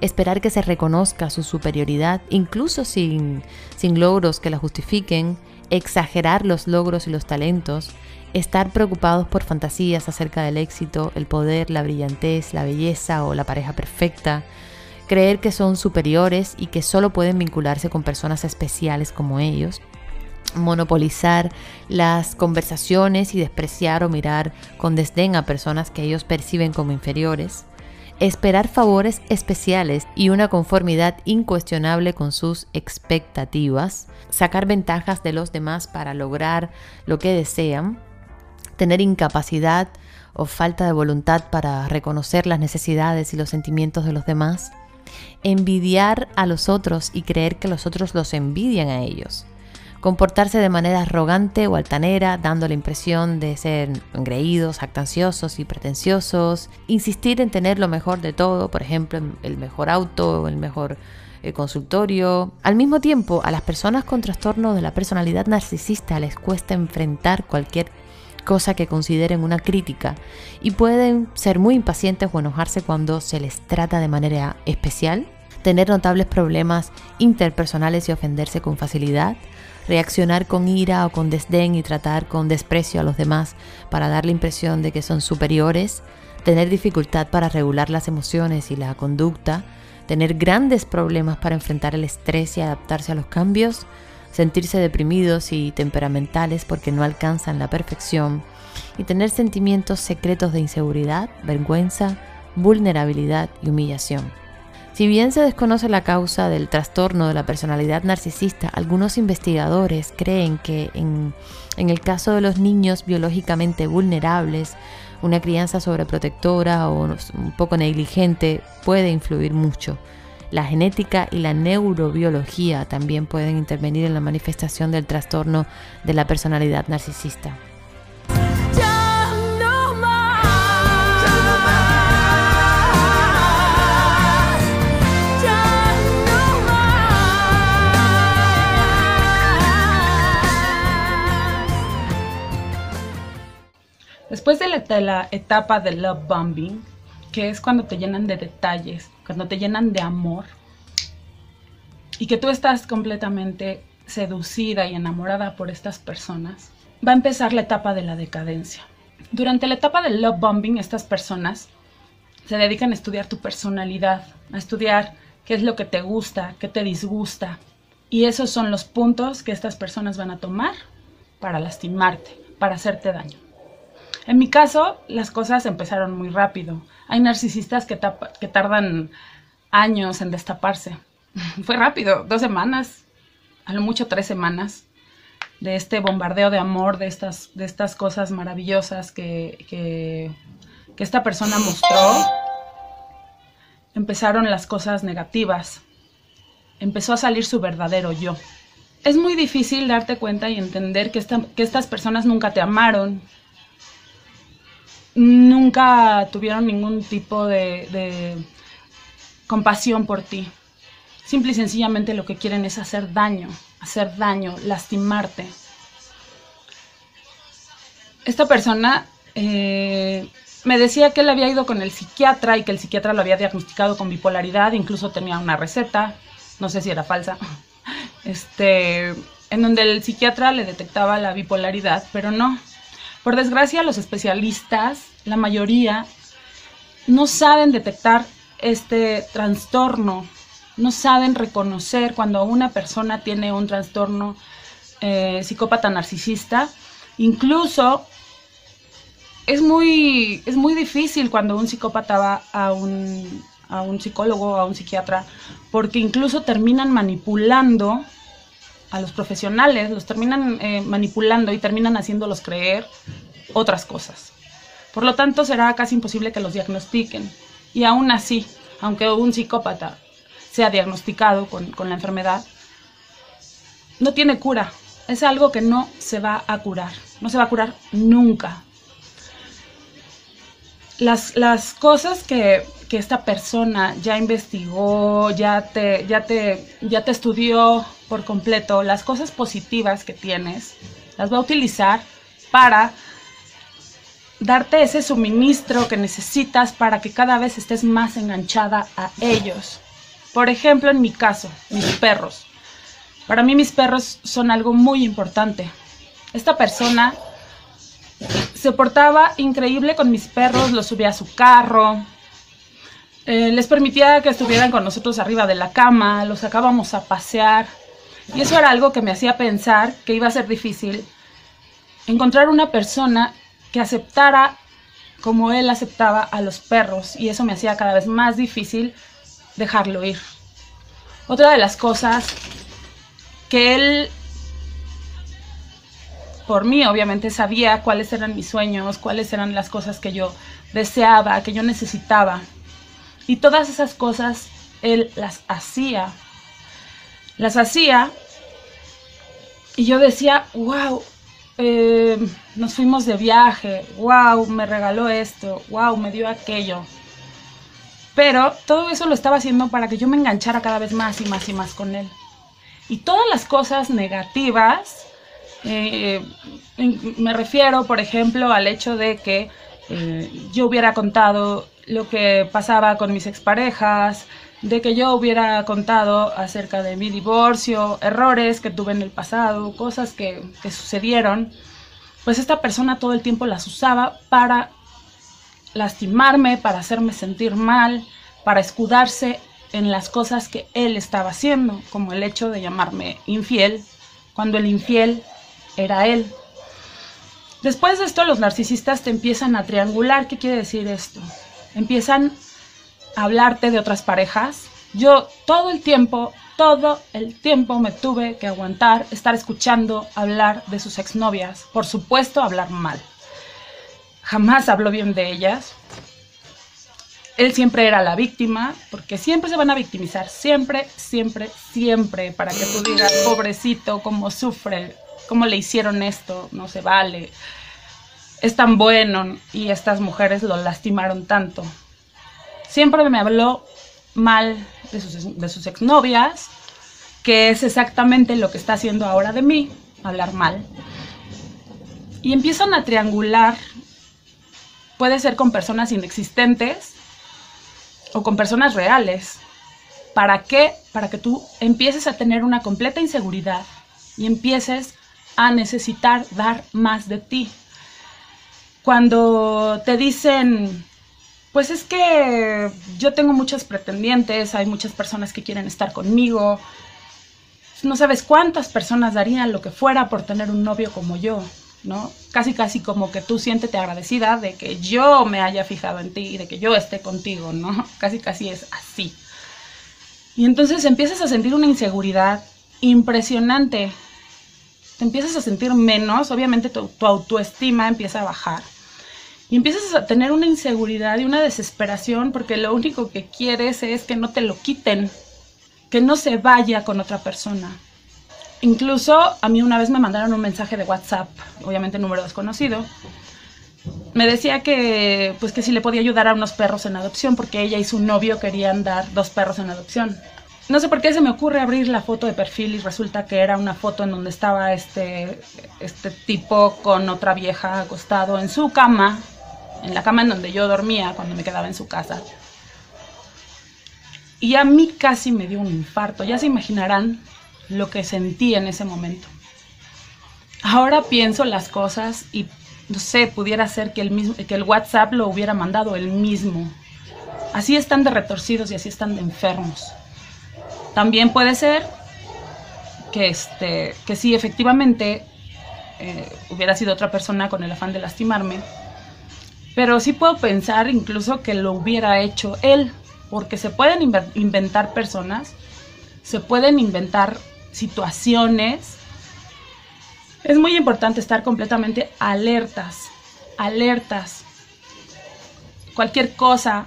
esperar que se reconozca su superioridad, incluso sin, sin logros que la justifiquen, exagerar los logros y los talentos, estar preocupados por fantasías acerca del éxito, el poder, la brillantez, la belleza o la pareja perfecta, creer que son superiores y que solo pueden vincularse con personas especiales como ellos, monopolizar las conversaciones y despreciar o mirar con desdén a personas que ellos perciben como inferiores, esperar favores especiales y una conformidad incuestionable con sus expectativas, sacar ventajas de los demás para lograr lo que desean, tener incapacidad o falta de voluntad para reconocer las necesidades y los sentimientos de los demás, envidiar a los otros y creer que los otros los envidian a ellos, comportarse de manera arrogante o altanera, dando la impresión de ser engreídos, actanciosos y pretenciosos, insistir en tener lo mejor de todo, por ejemplo, el mejor auto, el mejor eh, consultorio. Al mismo tiempo, a las personas con trastorno de la personalidad narcisista les cuesta enfrentar cualquier cosa que consideren una crítica y pueden ser muy impacientes o enojarse cuando se les trata de manera especial, tener notables problemas interpersonales y ofenderse con facilidad, reaccionar con ira o con desdén y tratar con desprecio a los demás para dar la impresión de que son superiores, tener dificultad para regular las emociones y la conducta, tener grandes problemas para enfrentar el estrés y adaptarse a los cambios, sentirse deprimidos y temperamentales porque no alcanzan la perfección y tener sentimientos secretos de inseguridad, vergüenza, vulnerabilidad y humillación. Si bien se desconoce la causa del trastorno de la personalidad narcisista, algunos investigadores creen que en, el caso de los niños biológicamente vulnerables, una crianza sobreprotectora o un poco negligente puede influir mucho. La genética y la neurobiología también pueden intervenir en la manifestación del trastorno de la personalidad narcisista. Después de la, etapa de love bombing, que es cuando te llenan de detalles, cuando te llenan de amor, y que tú estás completamente seducida y enamorada por estas personas, va a empezar la etapa de la decadencia. Durante la etapa del love bombing, estas personas se dedican a estudiar tu personalidad, a estudiar qué es lo que te gusta, qué te disgusta. Y esos son los puntos que estas personas van a tomar para lastimarte, para hacerte daño. En mi caso, las cosas empezaron muy rápido. Hay narcisistas que, tardan años en destaparse. Fue rápido, dos semanas, a lo mucho tres semanas. de este bombardeo de amor, de estas, cosas maravillosas que, que, esta persona mostró, empezaron las cosas negativas. Empezó a salir su verdadero yo. Es muy difícil darte cuenta y entender que estas personas nunca te amaron, nunca tuvieron ningún tipo de, de compasión por ti. Simple y sencillamente lo que quieren es hacer daño, hacer daño, lastimarte. Esta persona eh, me decía que él había ido con el psiquiatra y que el psiquiatra lo había diagnosticado con bipolaridad, incluso tenía una receta, no sé si era falsa, este, en donde el psiquiatra le detectaba la bipolaridad, pero no. Por desgracia, los especialistas, la mayoría, no saben detectar este trastorno, no saben reconocer cuando una persona tiene un trastorno eh, psicópata narcisista. Incluso es muy, es muy difícil cuando un psicópata va a un, a un psicólogo, a un psiquiatra, porque incluso terminan manipulando a los profesionales, los terminan eh, manipulando y terminan haciéndolos creer otras cosas. Por lo tanto, será casi imposible que los diagnostiquen. Y aún así, aunque un psicópata sea diagnosticado con, con la enfermedad, no tiene cura. Es algo que no se va a curar. No se va a curar nunca. Las, las cosas que, que esta persona ya investigó, ya te, ya, te, ya te estudió por completo, las cosas positivas que tienes, las va a utilizar para darte ese suministro que necesitas para que cada vez estés más enganchada a ellos. Por ejemplo, en mi caso, mis perros. Para mí mis perros son algo muy importante. Esta persona se portaba increíble con mis perros, los subía a su carro, eh, les permitía que estuvieran con nosotros arriba de la cama, los sacábamos a pasear. Y eso era algo que me hacía pensar que iba a ser difícil encontrar una persona que aceptara como él aceptaba a los perros y eso me hacía cada vez más difícil dejarlo ir. Otra de las cosas que él, por mí obviamente, sabía cuáles eran mis sueños, cuáles eran las cosas que yo deseaba, que yo necesitaba. Y todas esas cosas él las hacía. Las hacía y yo decía, wow, eh, nos fuimos de viaje, wow, me regaló esto, wow, me dio aquello. Pero todo eso lo estaba haciendo para que yo me enganchara cada vez más y más y más con él. Y todas las cosas negativas, eh, me refiero, por ejemplo, al hecho de que eh, yo hubiera contado lo que pasaba con mis exparejas, de que yo hubiera contado acerca de mi divorcio, errores que tuve en el pasado, cosas que, que sucedieron, pues esta persona todo el tiempo las usaba para lastimarme, para hacerme sentir mal, para escudarse en las cosas que él estaba haciendo, como el hecho de llamarme infiel, cuando el infiel era él. Después de esto, los narcisistas te empiezan a triangular. ¿Qué quiere decir esto? Empiezan a hablarte de otras parejas. Yo todo el tiempo, todo el tiempo me tuve que aguantar estar escuchando hablar de sus exnovias. Por supuesto, hablar mal. Jamás habló bien de ellas. Él siempre era la víctima, porque siempre se van a victimizar, siempre, siempre, siempre, para que tú digas, pobrecito, cómo sufre, cómo le hicieron esto, no se vale, es tan bueno y estas mujeres lo lastimaron tanto. Siempre me habló mal de sus, de sus exnovias, que es exactamente lo que está haciendo ahora de mí, hablar mal. Y empiezan a triangular, puede ser con personas inexistentes, o con personas reales. ¿Para qué? Para que tú empieces a tener una completa inseguridad y empieces a necesitar dar más de ti. Cuando te dicen, pues es que yo tengo muchos pretendientes, hay muchas personas que quieren estar conmigo, no sabes cuántas personas darían lo que fuera por tener un novio como yo, ¿no? Casi, casi como que tú siéntete agradecida de que yo me haya fijado en ti y de que yo esté contigo, ¿no? Casi, casi es así. Y entonces empiezas a sentir una inseguridad impresionante. te empiezas a sentir menos, obviamente tu, tu autoestima empieza a bajar. Y empiezas a tener una inseguridad y una desesperación porque lo único que quieres es que no te lo quiten, que no se vaya con otra persona. Incluso a mí una vez me mandaron un mensaje de WhatsApp, obviamente número desconocido. Me decía que pues que si le podía ayudar a unos perros en adopción porque ella y su novio querían dar dos perros en adopción. No sé por qué se me ocurre abrir la foto de perfil y resulta que era una foto en donde estaba este, este tipo con otra vieja acostado en su cama, en la cama en donde yo dormía cuando me quedaba en su casa. Y a mí casi me dio un infarto, ya se imaginarán lo que sentí en ese momento. Ahora pienso las cosas y no sé, pudiera ser que el, mismo, WhatsApp lo hubiera mandado él mismo. Así están de retorcidos y así están de enfermos. También puede ser que, este, que sí, efectivamente, eh, hubiera sido otra persona con el afán de lastimarme. Pero sí puedo pensar incluso que lo hubiera hecho él, porque se pueden inventar personas, se pueden inventar situaciones. Es muy importante estar completamente alertas, alertas. Cualquier cosa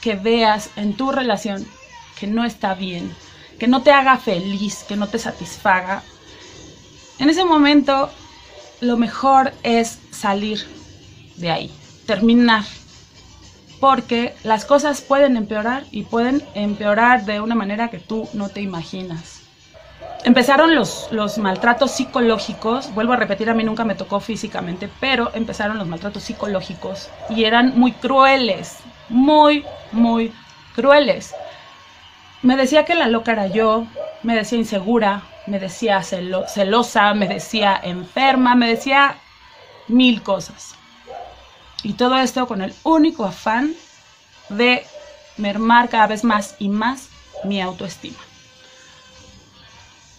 que veas en tu relación que no está bien, que no te haga feliz, que no te satisfaga, en ese momento lo mejor es salir de ahí, terminar. Porque las cosas pueden empeorar y pueden empeorar de una manera que tú no te imaginas. Empezaron los, los maltratos psicológicos, vuelvo a repetir, a mí nunca me tocó físicamente, pero empezaron los maltratos psicológicos y eran muy crueles, muy, muy crueles. Me decía que la loca era yo, me decía insegura, me decía celosa, me decía enferma, me decía mil cosas. Y todo esto con el único afán de mermar cada vez más y más mi autoestima.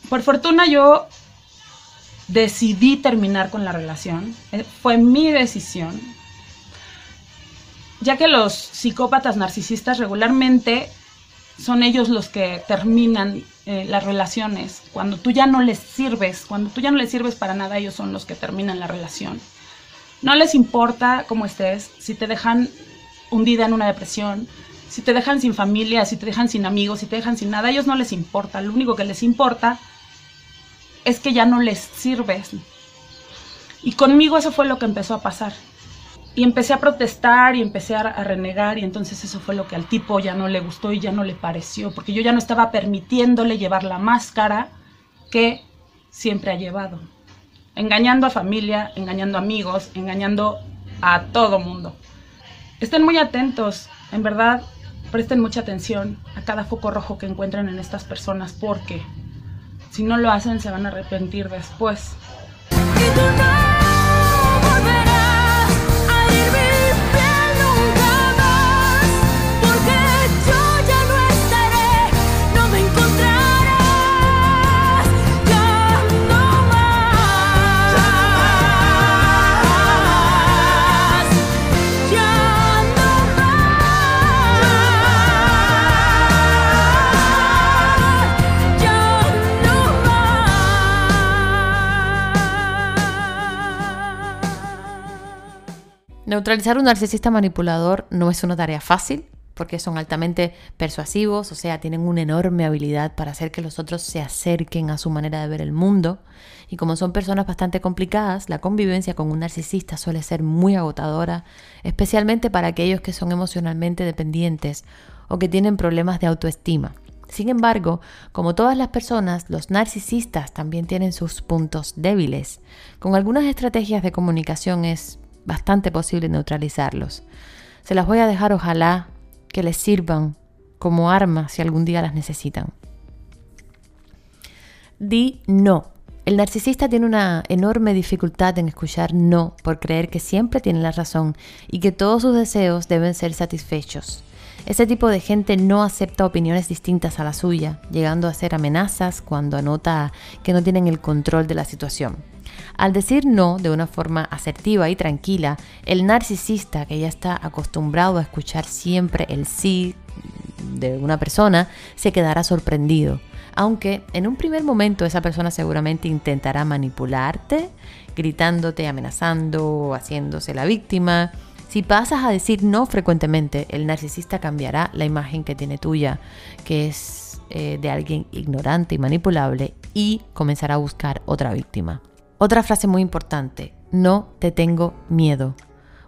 Por fortuna yo decidí terminar con la relación, eh, fue mi decisión, ya que los psicópatas narcisistas regularmente son ellos los que terminan eh, las relaciones. Cuando tú ya no les sirves, cuando tú ya no les sirves para nada, ellos son los que terminan la relación. No les importa cómo estés, si te dejan hundida en una depresión, si te dejan sin familia, si te dejan sin amigos, si te dejan sin nada, a ellos no les importa. Lo único que les importa es que ya no les sirves. Y conmigo eso fue lo que empezó a pasar. Y empecé a protestar y empecé a, renegar y entonces eso fue lo que al tipo ya no le gustó y ya no le pareció, porque yo ya no estaba permitiéndole llevar la máscara que siempre ha llevado. Engañando a familia, engañando amigos, engañando a todo mundo. Estén muy atentos, en verdad, presten mucha atención a cada foco rojo que encuentran en estas personas porque si no lo hacen se van a arrepentir después. Neutralizar un narcisista manipulador no es una tarea fácil, porque son altamente persuasivos, o sea, tienen una enorme habilidad para hacer que los otros se acerquen a su manera de ver el mundo. Y como son personas bastante complicadas, la convivencia con un narcisista suele ser muy agotadora, especialmente para aquellos que son emocionalmente dependientes o que tienen problemas de autoestima. Sin embargo, como todas las personas, los narcisistas también tienen sus puntos débiles. Con algunas estrategias de comunicación es bastante posible neutralizarlos. Se las voy a dejar ojalá que les sirvan como arma si algún día las necesitan. Di no. El narcisista tiene una enorme dificultad en escuchar no por creer que siempre tiene la razón y que todos sus deseos deben ser satisfechos. Ese tipo de gente no acepta opiniones distintas a la suya, llegando a ser amenazas cuando anota que no tienen el control de la situación. Al decir no de una forma asertiva y tranquila, el narcisista que ya está acostumbrado a escuchar siempre el sí de una persona se quedará sorprendido. Aunque en un primer momento esa persona seguramente intentará manipularte, gritándote, amenazando, haciéndose la víctima. Si pasas a decir no frecuentemente, el narcisista cambiará la imagen que tiene tuya, que es eh, de alguien ignorante y manipulable, y comenzará a buscar otra víctima. Otra frase muy importante, no te tengo miedo.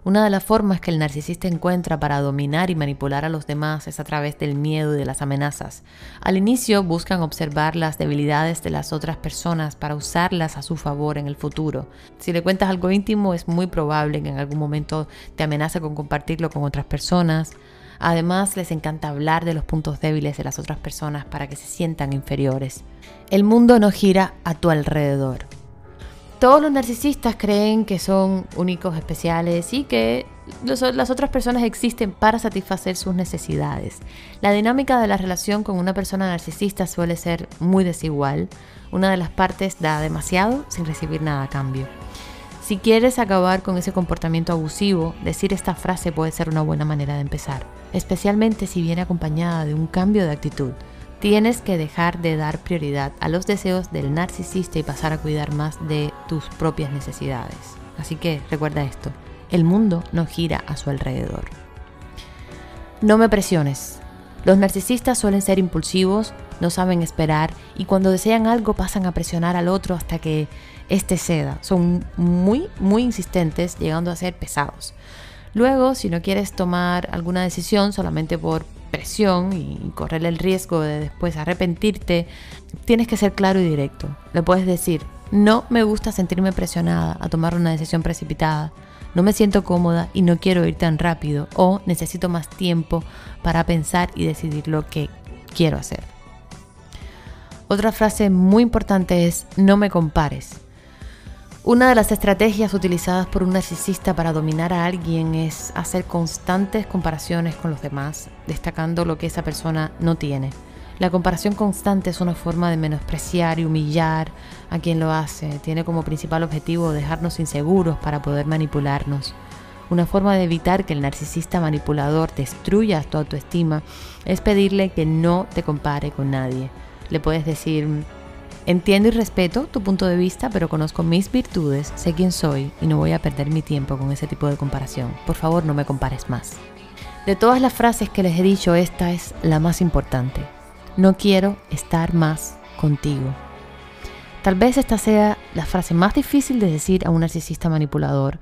Una de las formas que el narcisista encuentra para dominar y manipular a los demás es a través del miedo y de las amenazas. Al inicio buscan observar las debilidades de las otras personas para usarlas a su favor en el futuro. Si le cuentas algo íntimo es muy probable que en algún momento te amenace con compartirlo con otras personas. Además, les encanta hablar de los puntos débiles de las otras personas para que se sientan inferiores. El mundo no gira a tu alrededor. Todos los narcisistas creen que son únicos, especiales y que las otras personas existen para satisfacer sus necesidades. La dinámica de la relación con una persona narcisista suele ser muy desigual. Una de las partes da demasiado sin recibir nada a cambio. Si quieres acabar con ese comportamiento abusivo, decir esta frase puede ser una buena manera de empezar, especialmente si viene acompañada de un cambio de actitud. Tienes que dejar de dar prioridad a los deseos del narcisista y pasar a cuidar más de tus propias necesidades. Así que recuerda esto, el mundo no gira a su alrededor. No me presiones. Los narcisistas suelen ser impulsivos, no saben esperar y cuando desean algo pasan a presionar al otro hasta que éste ceda. Son muy, muy insistentes, llegando a ser pesados. Luego, si no quieres tomar alguna decisión solamente por presión y correr el riesgo de después arrepentirte, tienes que ser claro y directo. Le puedes decir, no me gusta sentirme presionada a tomar una decisión precipitada, no me siento cómoda y no quiero ir tan rápido o necesito más tiempo para pensar y decidir lo que quiero hacer. Otra frase muy importante es no me compares. Una de las estrategias utilizadas por un narcisista para dominar a alguien es hacer constantes comparaciones con los demás, destacando lo que esa persona no tiene. La comparación constante es una forma de menospreciar y humillar a quien lo hace. Tiene como principal objetivo dejarnos inseguros para poder manipularnos. Una forma de evitar que el narcisista manipulador destruya tu autoestima es pedirle que no te compare con nadie. Le puedes decir, Entiendo y respeto tu punto de vista, pero conozco mis virtudes, sé quién soy y no voy a perder mi tiempo con ese tipo de comparación. Por favor, no me compares más. De todas las frases que les he dicho, esta es la más importante. No quiero estar más contigo. Tal vez esta sea la frase más difícil de decir a un narcisista manipulador,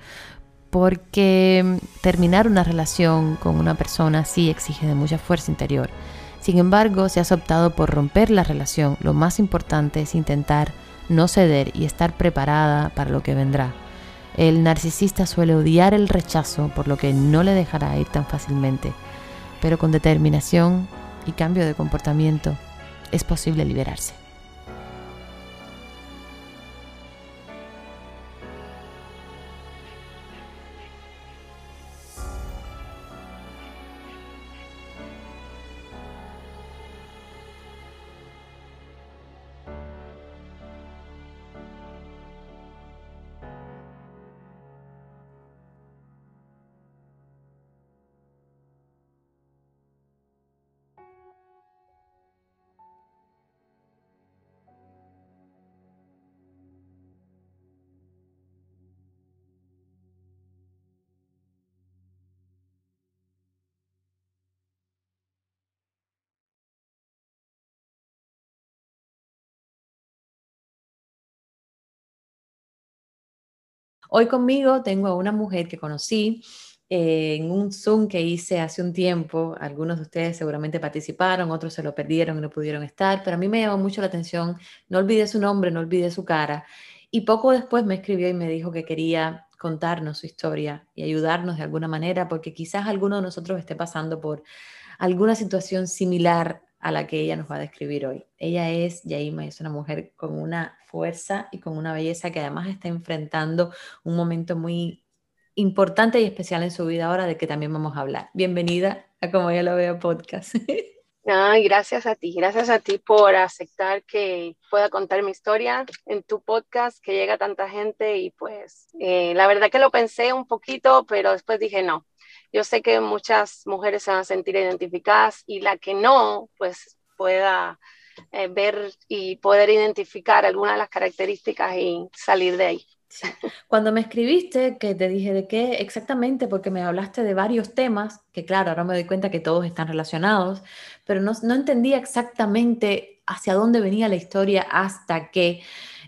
porque terminar una relación con una persona así exige de mucha fuerza interior sin embargo, si has optado por romper la relación, lo más importante es intentar no ceder y estar preparada para lo que vendrá. El narcisista suele odiar el rechazo, por lo que no le dejará ir tan fácilmente, pero con determinación y cambio de comportamiento es posible liberarse. Hoy conmigo tengo a una mujer que conocí eh, en un Zoom que hice hace un tiempo. Algunos de ustedes seguramente participaron, otros se lo perdieron y no pudieron estar, pero a mí me llamó mucho la atención. No olvidé su nombre, no olvidé su cara. Y poco después me escribió y me dijo que quería contarnos su historia y ayudarnos de alguna manera, porque quizás alguno de nosotros esté pasando por alguna situación similar a la que ella nos va a describir hoy. Ella es Yaima, es una mujer con una fuerza y con una belleza que además está enfrentando un momento muy importante y especial en su vida ahora de que también vamos a hablar. Bienvenida a Como yo lo veo podcast. Ay, gracias a ti, gracias a ti por aceptar que pueda contar mi historia en tu podcast, que llega tanta gente y pues eh, la verdad que lo pensé un poquito, pero después dije no, yo sé que muchas mujeres se van a sentir identificadas y la que no, pues pueda eh, ver y poder identificar algunas de las características y salir de ahí. Cuando me escribiste, que te dije de qué exactamente, porque me hablaste de varios temas, que claro, ahora me doy cuenta que todos están relacionados, pero no, entendía exactamente hacia dónde venía la historia hasta que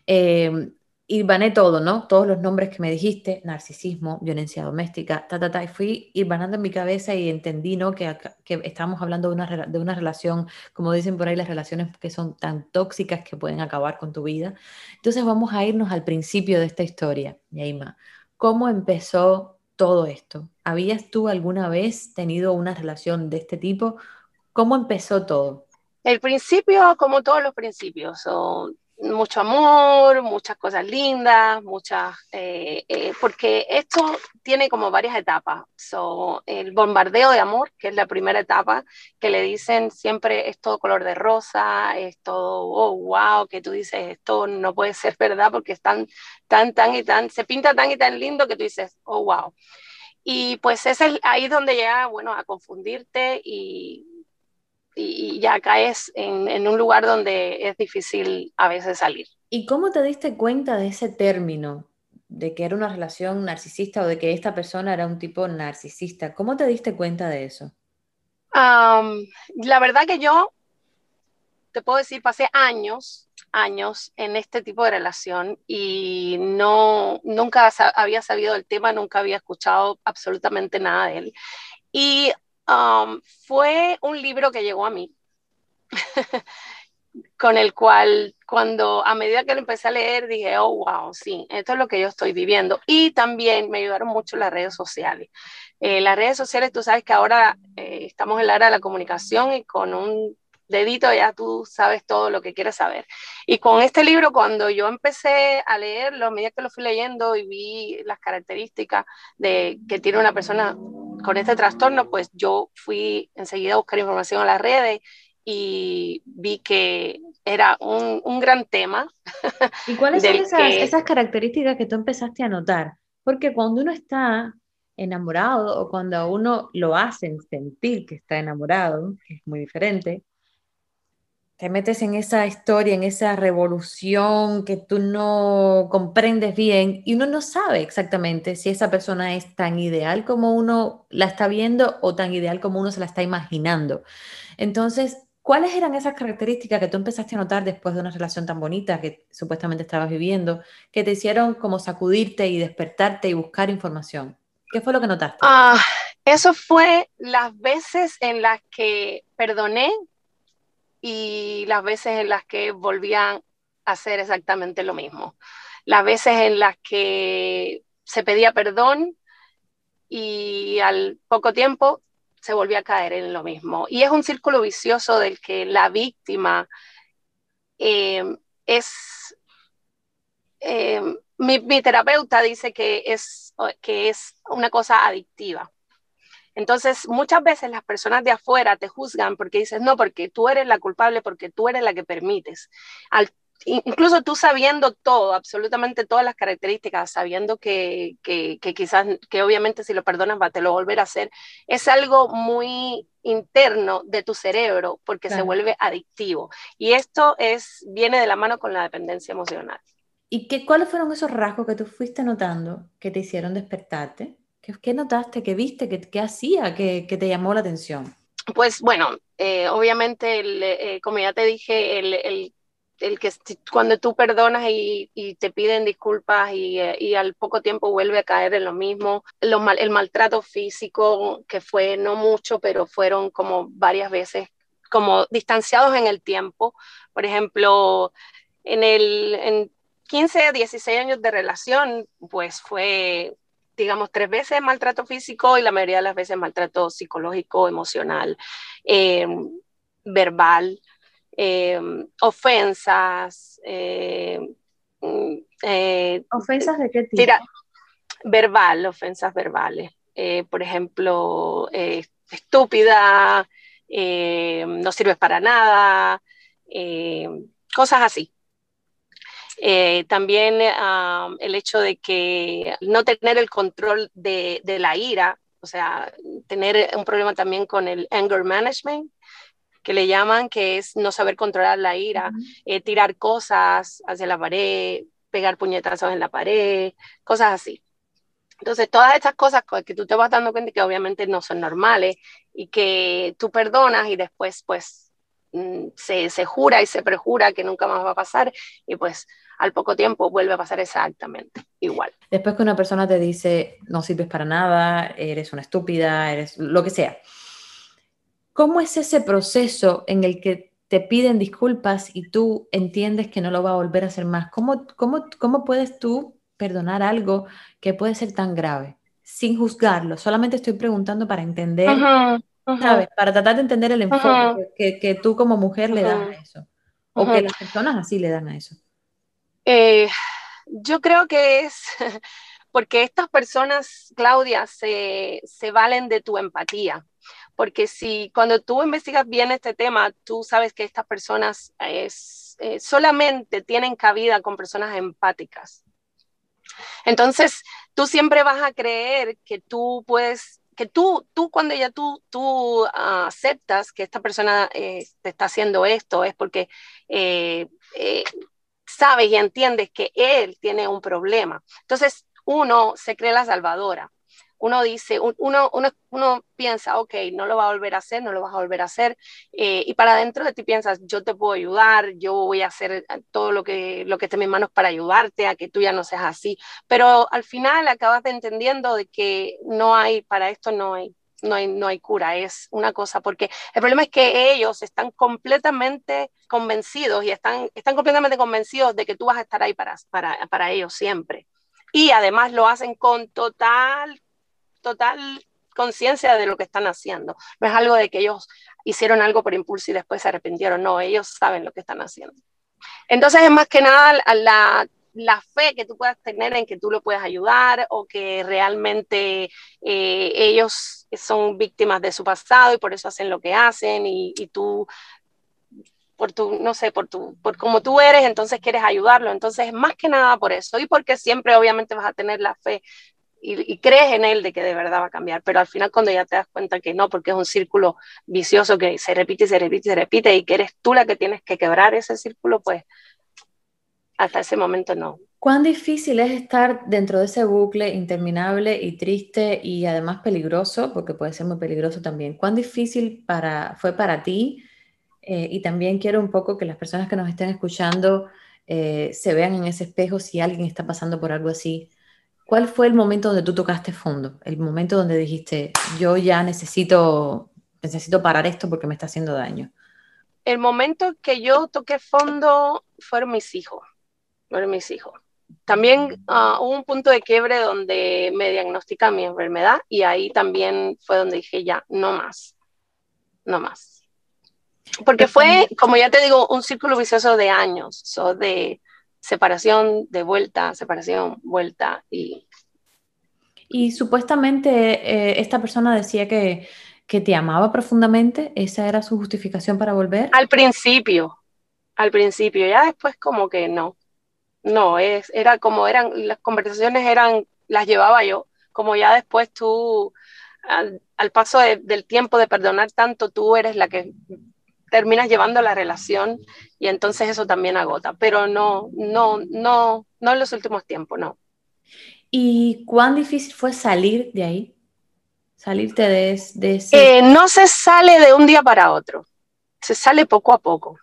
eh, Irbané todo, ¿no? Todos los nombres que me dijiste, narcisismo, violencia doméstica, ta, ta, ta, y fui irbanando en mi cabeza y entendí, ¿no? Que, que estamos hablando de una, de una relación, como dicen por ahí, las relaciones que son tan tóxicas que pueden acabar con tu vida. Entonces vamos a irnos al principio de esta historia, Yaima. ¿Cómo empezó todo esto? ¿Habías tú alguna vez tenido una relación de este tipo? ¿Cómo empezó todo? El principio, como todos los principios, son mucho amor, muchas cosas lindas, muchas, eh, eh, porque esto tiene como varias etapas. So, el bombardeo de amor, que es la primera etapa, que le dicen siempre es todo color de rosa, es todo, oh, wow, que tú dices, esto no puede ser verdad porque es tan, tan, y tan, se pinta tan y tan lindo que tú dices, oh, wow. Y pues es ahí donde llega, bueno, a confundirte y y, ya caes en, en, un lugar donde es difícil a veces salir. ¿Y cómo te diste cuenta de ese término? de que era una relación narcisista o de que esta persona era un tipo narcisista. ¿Cómo te diste cuenta de eso? la verdad que yo, te puedo decir, pasé años, años en este tipo de relación y no, nunca había sabido del tema, nunca había escuchado absolutamente nada de él. Y Um, fue un libro que llegó a mí, con el cual cuando a medida que lo empecé a leer dije, oh, wow, sí, esto es lo que yo estoy viviendo. Y también me ayudaron mucho las redes sociales. Eh, las redes sociales, tú sabes que ahora eh, estamos en la era de la comunicación y con un dedito ya tú sabes todo lo que quieres saber. Y con este libro, cuando yo empecé a leerlo, a medida que lo fui leyendo y vi las características de que tiene una persona con este trastorno, pues yo fui enseguida a buscar información en las redes y vi que era un, un gran tema. ¿Y cuáles son esas, esas características que tú empezaste a notar? Porque cuando uno está enamorado o cuando uno lo hacen sentir que está enamorado, que es muy diferente, te metes en esa historia, en esa revolución que tú no comprendes bien y uno no sabe exactamente si esa persona es tan ideal como uno la está viendo o tan ideal como uno se la está imaginando. Entonces, ¿cuáles eran esas características que tú empezaste a notar después de una relación tan bonita que supuestamente estabas viviendo, que te hicieron como sacudirte y despertarte y buscar información? ¿Qué fue lo que notaste? Ah, eso fue las veces en las que perdoné y las veces en las que volvían a hacer exactamente lo mismo. Las veces en las que se pedía perdón y al poco tiempo se volvía a caer en lo mismo. Y es un círculo vicioso del que la víctima eh, es... Eh, mi, mi, terapeuta dice que es, que es una cosa adictiva. Entonces, muchas veces las personas de afuera te juzgan porque dices, no, porque tú eres la culpable, porque tú eres la que permites. Al, incluso tú sabiendo todo, absolutamente todas las características, sabiendo que, que, quizás, que obviamente si lo perdonas va, te lo volver a hacer, es algo muy interno de tu cerebro porque se vuelve adictivo. Y esto es, viene de la mano con la dependencia emocional. ¿Y qué, cuáles fueron esos rasgos que tú fuiste notando que te hicieron despertarte? ¿Qué, notaste? ¿Qué viste? ¿Qué, hacía? ¿Qué, te llamó la atención? Pues bueno, eh, obviamente, eh, como ya te dije, el, que cuando tú perdonas y, te piden disculpas eh, y, al poco tiempo vuelve a caer en lo mismo, el maltrato físico, que fue no mucho, pero fueron como varias veces, como distanciados en el tiempo. Por ejemplo, en el en 15 a 16 años de relación, pues fue digamos, tres veces maltrato físico y la mayoría de las veces maltrato psicológico, emocional, em, verbal, em, ofensas. Em, mm, eh, ¿Ofensas de qué tipo? verbal, ofensas verbales. Eh, por ejemplo, eh, estúpida, no sirves para nada, cosas así. Eh, también el hecho de que no tener el control de, la ira, o sea, tener un problema también con el anger management, que le llaman, que es no saber controlar la ira, eh, tirar cosas hacia la pared, pegar puñetazos en la pared, cosas así. Entonces, todas estas cosas que tú te vas dando cuenta que obviamente no son normales y que tú perdonas y después, pues, mm, se, se, jura y se prejura que nunca más va a pasar y pues al poco tiempo vuelve a pasar exactamente igual. Después que una persona te dice, no sirves para nada, eres una estúpida, eres lo que sea. ¿Cómo es ese proceso en el que te piden disculpas y tú entiendes que no lo va a volver a hacer más? ¿Cómo, cómo, cómo puedes tú perdonar algo que puede ser tan grave sin juzgarlo? Solamente estoy preguntando para entender, ¿sabes? Para tratar de entender el enfoque que, que, tú como mujer le das a eso. O que las personas así le dan a eso. Eh, yo creo que es porque estas personas, Claudia, se, valen de tu empatía porque si cuando tú investigas bien este tema, tú sabes que estas personas es, eh, solamente tienen cabida con personas empáticas. Entonces, tú siempre vas a creer que tú puedes, que tú, tú cuando ya tú, tú ah, aceptas que esta persona eh, te está haciendo esto, es porque eh, sabes y entiendes que él tiene un problema. Entonces, uno se cree la salvadora. Uno dice, uno, uno, uno, piensa, ok, no lo va a volver a hacer, no lo vas a volver a hacer, eh, y para dentro de ti piensas, yo te puedo ayudar, yo voy a hacer todo lo que, lo que esté en mis manos para ayudarte a que tú ya no seas así, pero al final acabas entendiendo de que no hay, para esto no hay, no hay, no hay cura, es una cosa, porque el problema es que ellos están completamente convencidos y están, están completamente convencidos de que tú vas a estar ahí para, para, para ellos siempre. Y además lo hacen con total total conciencia de lo que están haciendo. No es algo de que ellos hicieron algo por impulso y después se arrepintieron. No, ellos saben lo que están haciendo. Entonces es más que nada la, la fe que tú puedas tener en que tú lo puedes ayudar o que realmente eh, ellos son víctimas de su pasado y por eso hacen lo que hacen y, y tú por tu, no sé, por tu, por como tú eres, entonces quieres ayudarlo. Entonces, más que nada por eso y porque siempre obviamente vas a tener la fe y, crees en él de que de verdad va a cambiar, pero al final cuando ya te das cuenta que no, porque es un círculo vicioso que se repite y se repite y se repite y que eres tú la que tienes que quebrar ese círculo, pues hasta ese momento no. ¿Cuán difícil es estar dentro de ese bucle interminable y triste y además peligroso, porque puede ser muy peligroso también? ¿Cuán difícil para, fue para ti? Eh, y también quiero un poco que las personas que nos estén escuchando eh, se vean en ese espejo si alguien está pasando por algo así. ¿Cuál fue el momento donde tú tocaste fondo? El momento donde dijiste, yo ya necesito, necesito parar esto porque me está haciendo daño. El momento que yo toqué fondo fueron mis hijos. Mis hijos. También ah, hubo un punto de quiebre donde me diagnostican mi enfermedad y ahí también fue donde dije, ya, no más. No más. Porque fue, como ya te digo, un círculo vicioso de años, so de separación, de vuelta, separación, vuelta y... Y supuestamente eh, esta persona decía que, que te amaba profundamente, ¿esa era su justificación para volver? Al principio, al principio, ya después como que no, no, es, era como eran, las conversaciones eran, las llevaba yo, como ya después tú, al, paso del tiempo de perdonar tanto, tú eres la que terminas llevando la relación y entonces eso también agota, pero no, no, no, no en los últimos tiempos, no. ¿Y cuán difícil fue salir de ahí? Salirte de, de ese... Eh, no se sale de un día para otro, se sale poco a poco,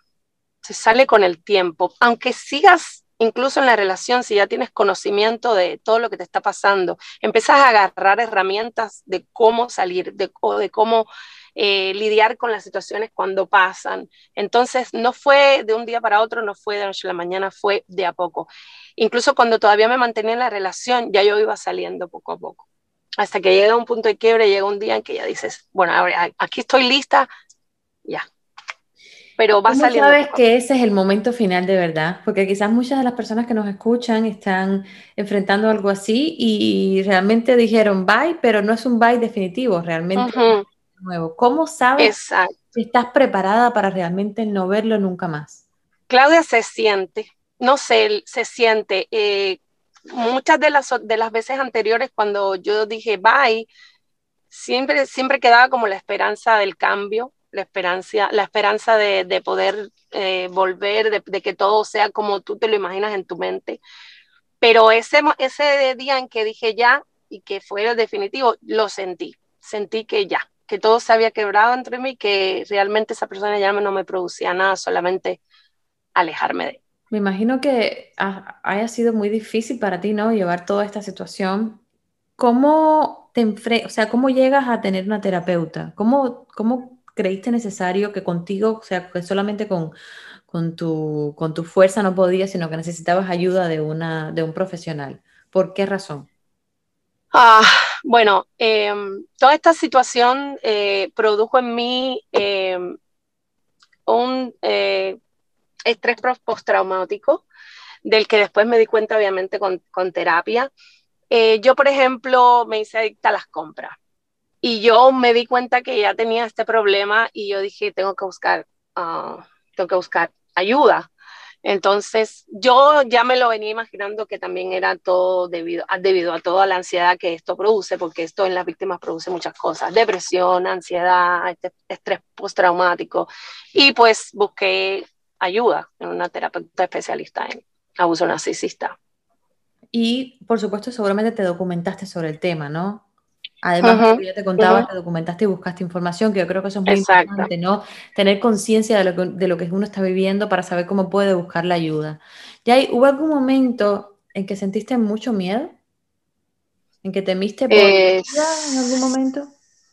se sale con el tiempo, aunque sigas incluso en la relación, si ya tienes conocimiento de todo lo que te está pasando, empiezas a agarrar herramientas de cómo salir, de, o de cómo eh, lidiar con las situaciones cuando pasan. Entonces, no fue de un día para otro, no fue de noche a la mañana, fue de a poco. Incluso cuando todavía me mantenía en la relación, ya yo iba saliendo poco a poco. Hasta que llega un punto de quiebre, llega un día en que ya dices, bueno, aquí estoy lista, ya, pero va ¿Cómo sabes que ese es el momento final de verdad? Porque quizás muchas de las personas que nos escuchan están enfrentando algo así y realmente dijeron bye, pero no es un bye definitivo, realmente nuevo. ¿Cómo sabes si estás preparada para realmente no verlo nunca más? Claudia se siente, no sé, se siente. Eh, muchas de las, de las veces anteriores cuando yo dije bye, siempre, siempre quedaba como la esperanza del cambio, la esperanza, la esperanza de, poder eh, volver, de, que todo sea como tú te lo imaginas en tu mente. Pero ese, ese día en que dije ya y que fue el definitivo, lo sentí, sentí que ya, que todo se había quebrado entre mí, que realmente esa persona ya no me producía nada, solamente alejarme de él. Me imagino que haya sido muy difícil para ti, ¿no? Llevar toda esta situación. ¿Cómo te o sea, cómo llegas a tener una terapeuta? ¿Cómo, cómo creíste necesario que contigo, o sea, que solamente con, con, tu, con tu fuerza no podías, sino que necesitabas ayuda de, una, de un profesional? ¿Por qué razón? Ah, bueno, em, toda esta situación eh, produjo en mí em, un eh, estrés postraumático, del que después me di cuenta obviamente con, terapia. Eh, yo, por ejemplo, me hice adicta a las compras y yo me di cuenta que ya tenía este problema y yo dije, tengo que buscar, ah, tengo que buscar ayuda. Entonces, yo ya me lo venía imaginando que también era todo debido, debido a toda la ansiedad que esto produce, porque esto en las víctimas produce muchas cosas, depresión, ansiedad, este, estrés postraumático. Y pues busqué ayuda en una terapeuta especialista en abuso narcisista. Y por supuesto, seguramente te documentaste sobre el tema, ¿no? Además, ya te contaba, te documentaste y buscaste información, que yo creo que eso es muy importante, ¿no? Tener conciencia de, lo que, de lo que uno está viviendo para saber cómo puede buscar la ayuda. ¿Ya hubo algún momento en que sentiste mucho miedo? ¿En que temiste por eh, en algún momento?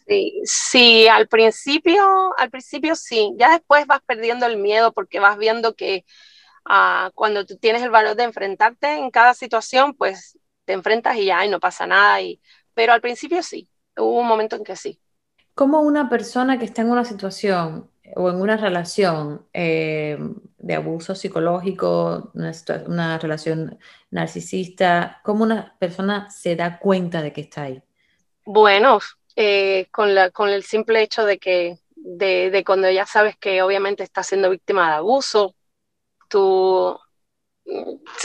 Sí, sí, al principio, al principio sí, ya después vas perdiendo el miedo porque vas viendo que ah, cuando tú tienes el valor de enfrentarte en cada situación, pues te enfrentas y ya y no pasa nada, y, pero al principio sí, hubo un momento en que sí. ¿Cómo una persona que está en una situación o en una relación eh, de abuso psicológico, una, una relación narcisista, cómo una persona se da cuenta de que está ahí? Bueno, eh, con, la, con el simple hecho de que de, cuando ya sabes que obviamente estás siendo víctima de abuso, tú,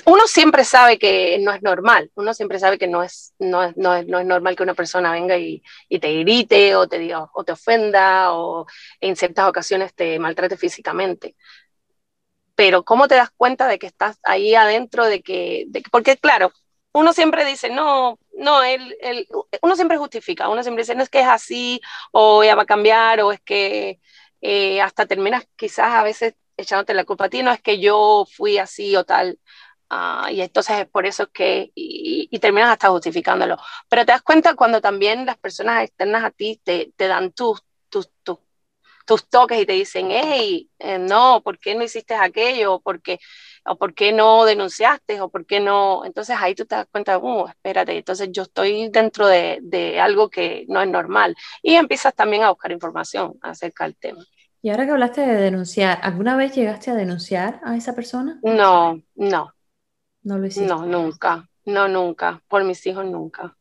uno siempre sabe que no es normal, uno siempre sabe que no es, no es, no es, normal que una persona venga y, te grite o te, diga, o te ofenda o en ciertas ocasiones te maltrate físicamente. Pero ¿cómo te das cuenta de que estás ahí adentro, de que, de porque claro, uno siempre dice, no, no, él, uno siempre justifica, uno siempre dice, no es que es así, o ya va a cambiar, o es que eh, hasta terminas quizás a veces echándote la culpa a ti, no es que yo fui así o tal, ah, y entonces es por eso que, y, terminas hasta justificándolo. Pero te das cuenta cuando también las personas externas a ti te, te dan tus, tus, tus, tus toques y te dicen, hey, eh, no, ¿por qué no hiciste aquello? Porque o por qué no denunciaste, o por qué no. Entonces ahí tú te das cuenta, uh, espérate, entonces yo estoy dentro de, de, algo que no es normal. Y empiezas también a buscar información acerca del tema. Y ahora que hablaste de denunciar, ¿alguna vez llegaste a denunciar a esa persona? No, no. No lo hiciste. No, nunca. No, nunca. Por mis hijos, nunca.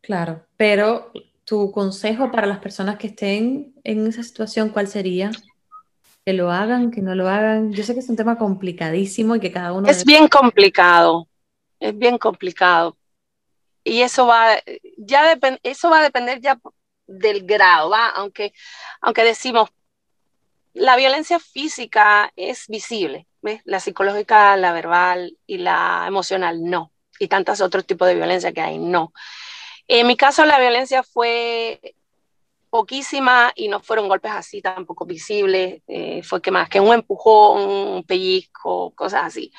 Claro, pero tu consejo para las personas que estén en esa situación, ¿cuál sería? que lo hagan, que no lo hagan. Yo sé que es un tema complicadísimo y que cada uno... Es bien complicado, es bien complicado. Y eso va, ya eso va a depender ya del grado, ¿va? Aunque, aunque decimos, la violencia física es visible, ¿ves? La psicológica, la verbal y la emocional, no. Y tantos otros tipos de violencia que hay, no. En mi caso, la violencia fue poquísima y no fueron golpes así tampoco visibles, eh, fue que más que un empujón, un pellizco, cosas así.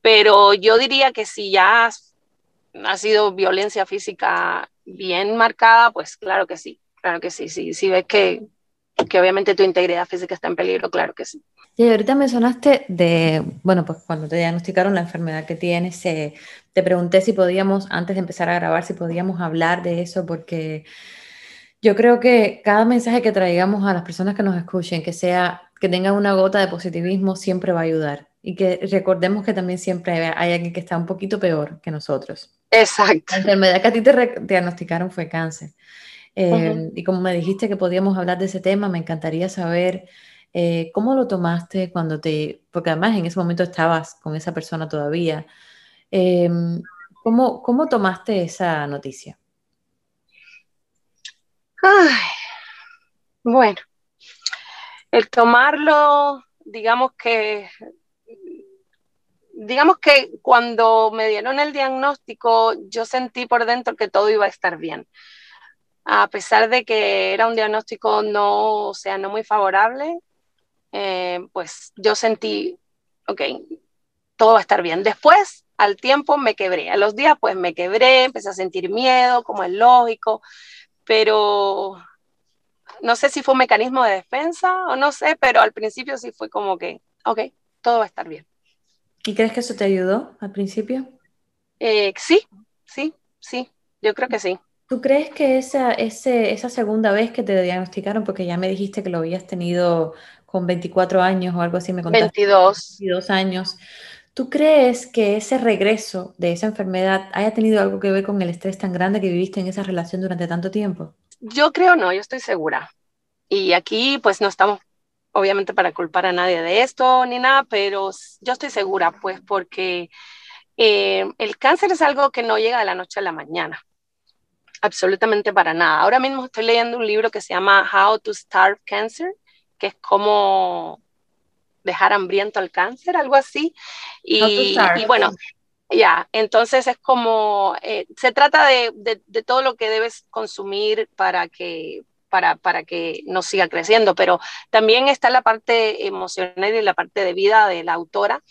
Pero yo diría que si ya ha sido violencia física bien marcada, pues claro que sí, claro que sí, sí, si ves que, que obviamente tu integridad física está en peligro, claro que sí. Y ahorita mencionaste de, bueno, pues cuando te diagnosticaron la enfermedad que tienes, eh, te pregunté si podíamos, antes de empezar a grabar, si podíamos hablar de eso, porque yo creo que cada mensaje que traigamos a las personas que nos escuchen, que sea que tengan una gota de positivismo, siempre va a ayudar. Y que recordemos que también siempre hay alguien que está un poquito peor que nosotros. Exacto. La enfermedad que a ti te diagnosticaron fue cáncer. Eh, y como me dijiste que podíamos hablar de ese tema, me encantaría saber eh, cómo lo tomaste cuando te, porque además en ese momento estabas con esa persona todavía. Eh, ¿cómo, ¿Cómo tomaste esa noticia? Ay, bueno, El tomarlo, digamos que digamos que cuando me dieron el diagnóstico, yo sentí por dentro que todo iba a estar bien. A pesar de que era un diagnóstico no, o sea, no muy favorable, eh, pues yo sentí, ok, todo va a estar bien. Después, al tiempo, me quebré. A los días, pues me quebré, empecé a sentir miedo, como es lógico, pero no sé si fue un mecanismo de defensa o no sé, pero al principio sí fue como que, ok, todo va a estar bien. ¿Y crees que eso te ayudó al principio? Eh, sí, sí, sí, yo creo que sí. ¿Tú crees que esa, esa segunda vez que te diagnosticaron, porque ya me dijiste que lo habías tenido con 24 años o algo así, me contaste? 22. 22 años. ¿Tú crees que ese regreso de esa enfermedad haya tenido algo que ver con el estrés tan grande que viviste en esa relación durante tanto tiempo? Yo creo no, yo estoy segura. Y aquí pues no estamos obviamente para culpar a nadie de esto ni nada, pero yo estoy segura, pues, porque eh, el cáncer es algo que no llega de la noche a la mañana, absolutamente para nada. Ahora mismo estoy leyendo un libro que se llama How to Starve Cancer, que es como dejar hambriento al cáncer, algo así. Y, bueno, ya, entonces es como, eh, se trata de, de, todo lo que debes consumir para que, para, para que no siga creciendo, pero también está la parte emocional y la parte de vida de la autora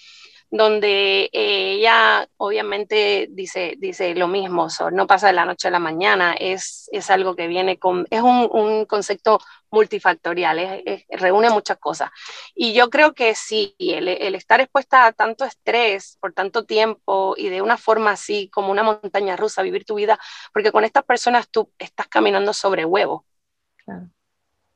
donde eh, ella obviamente dice, dice lo mismo, no pasa de la noche a la mañana, es, es algo que viene con, es un, un concepto multifactorial, reúne muchas cosas. Y yo creo que sí, el, el, estar expuesta a tanto estrés por tanto tiempo y de una forma así como una montaña rusa, vivir tu vida, porque con estas personas tú estás caminando sobre huevo.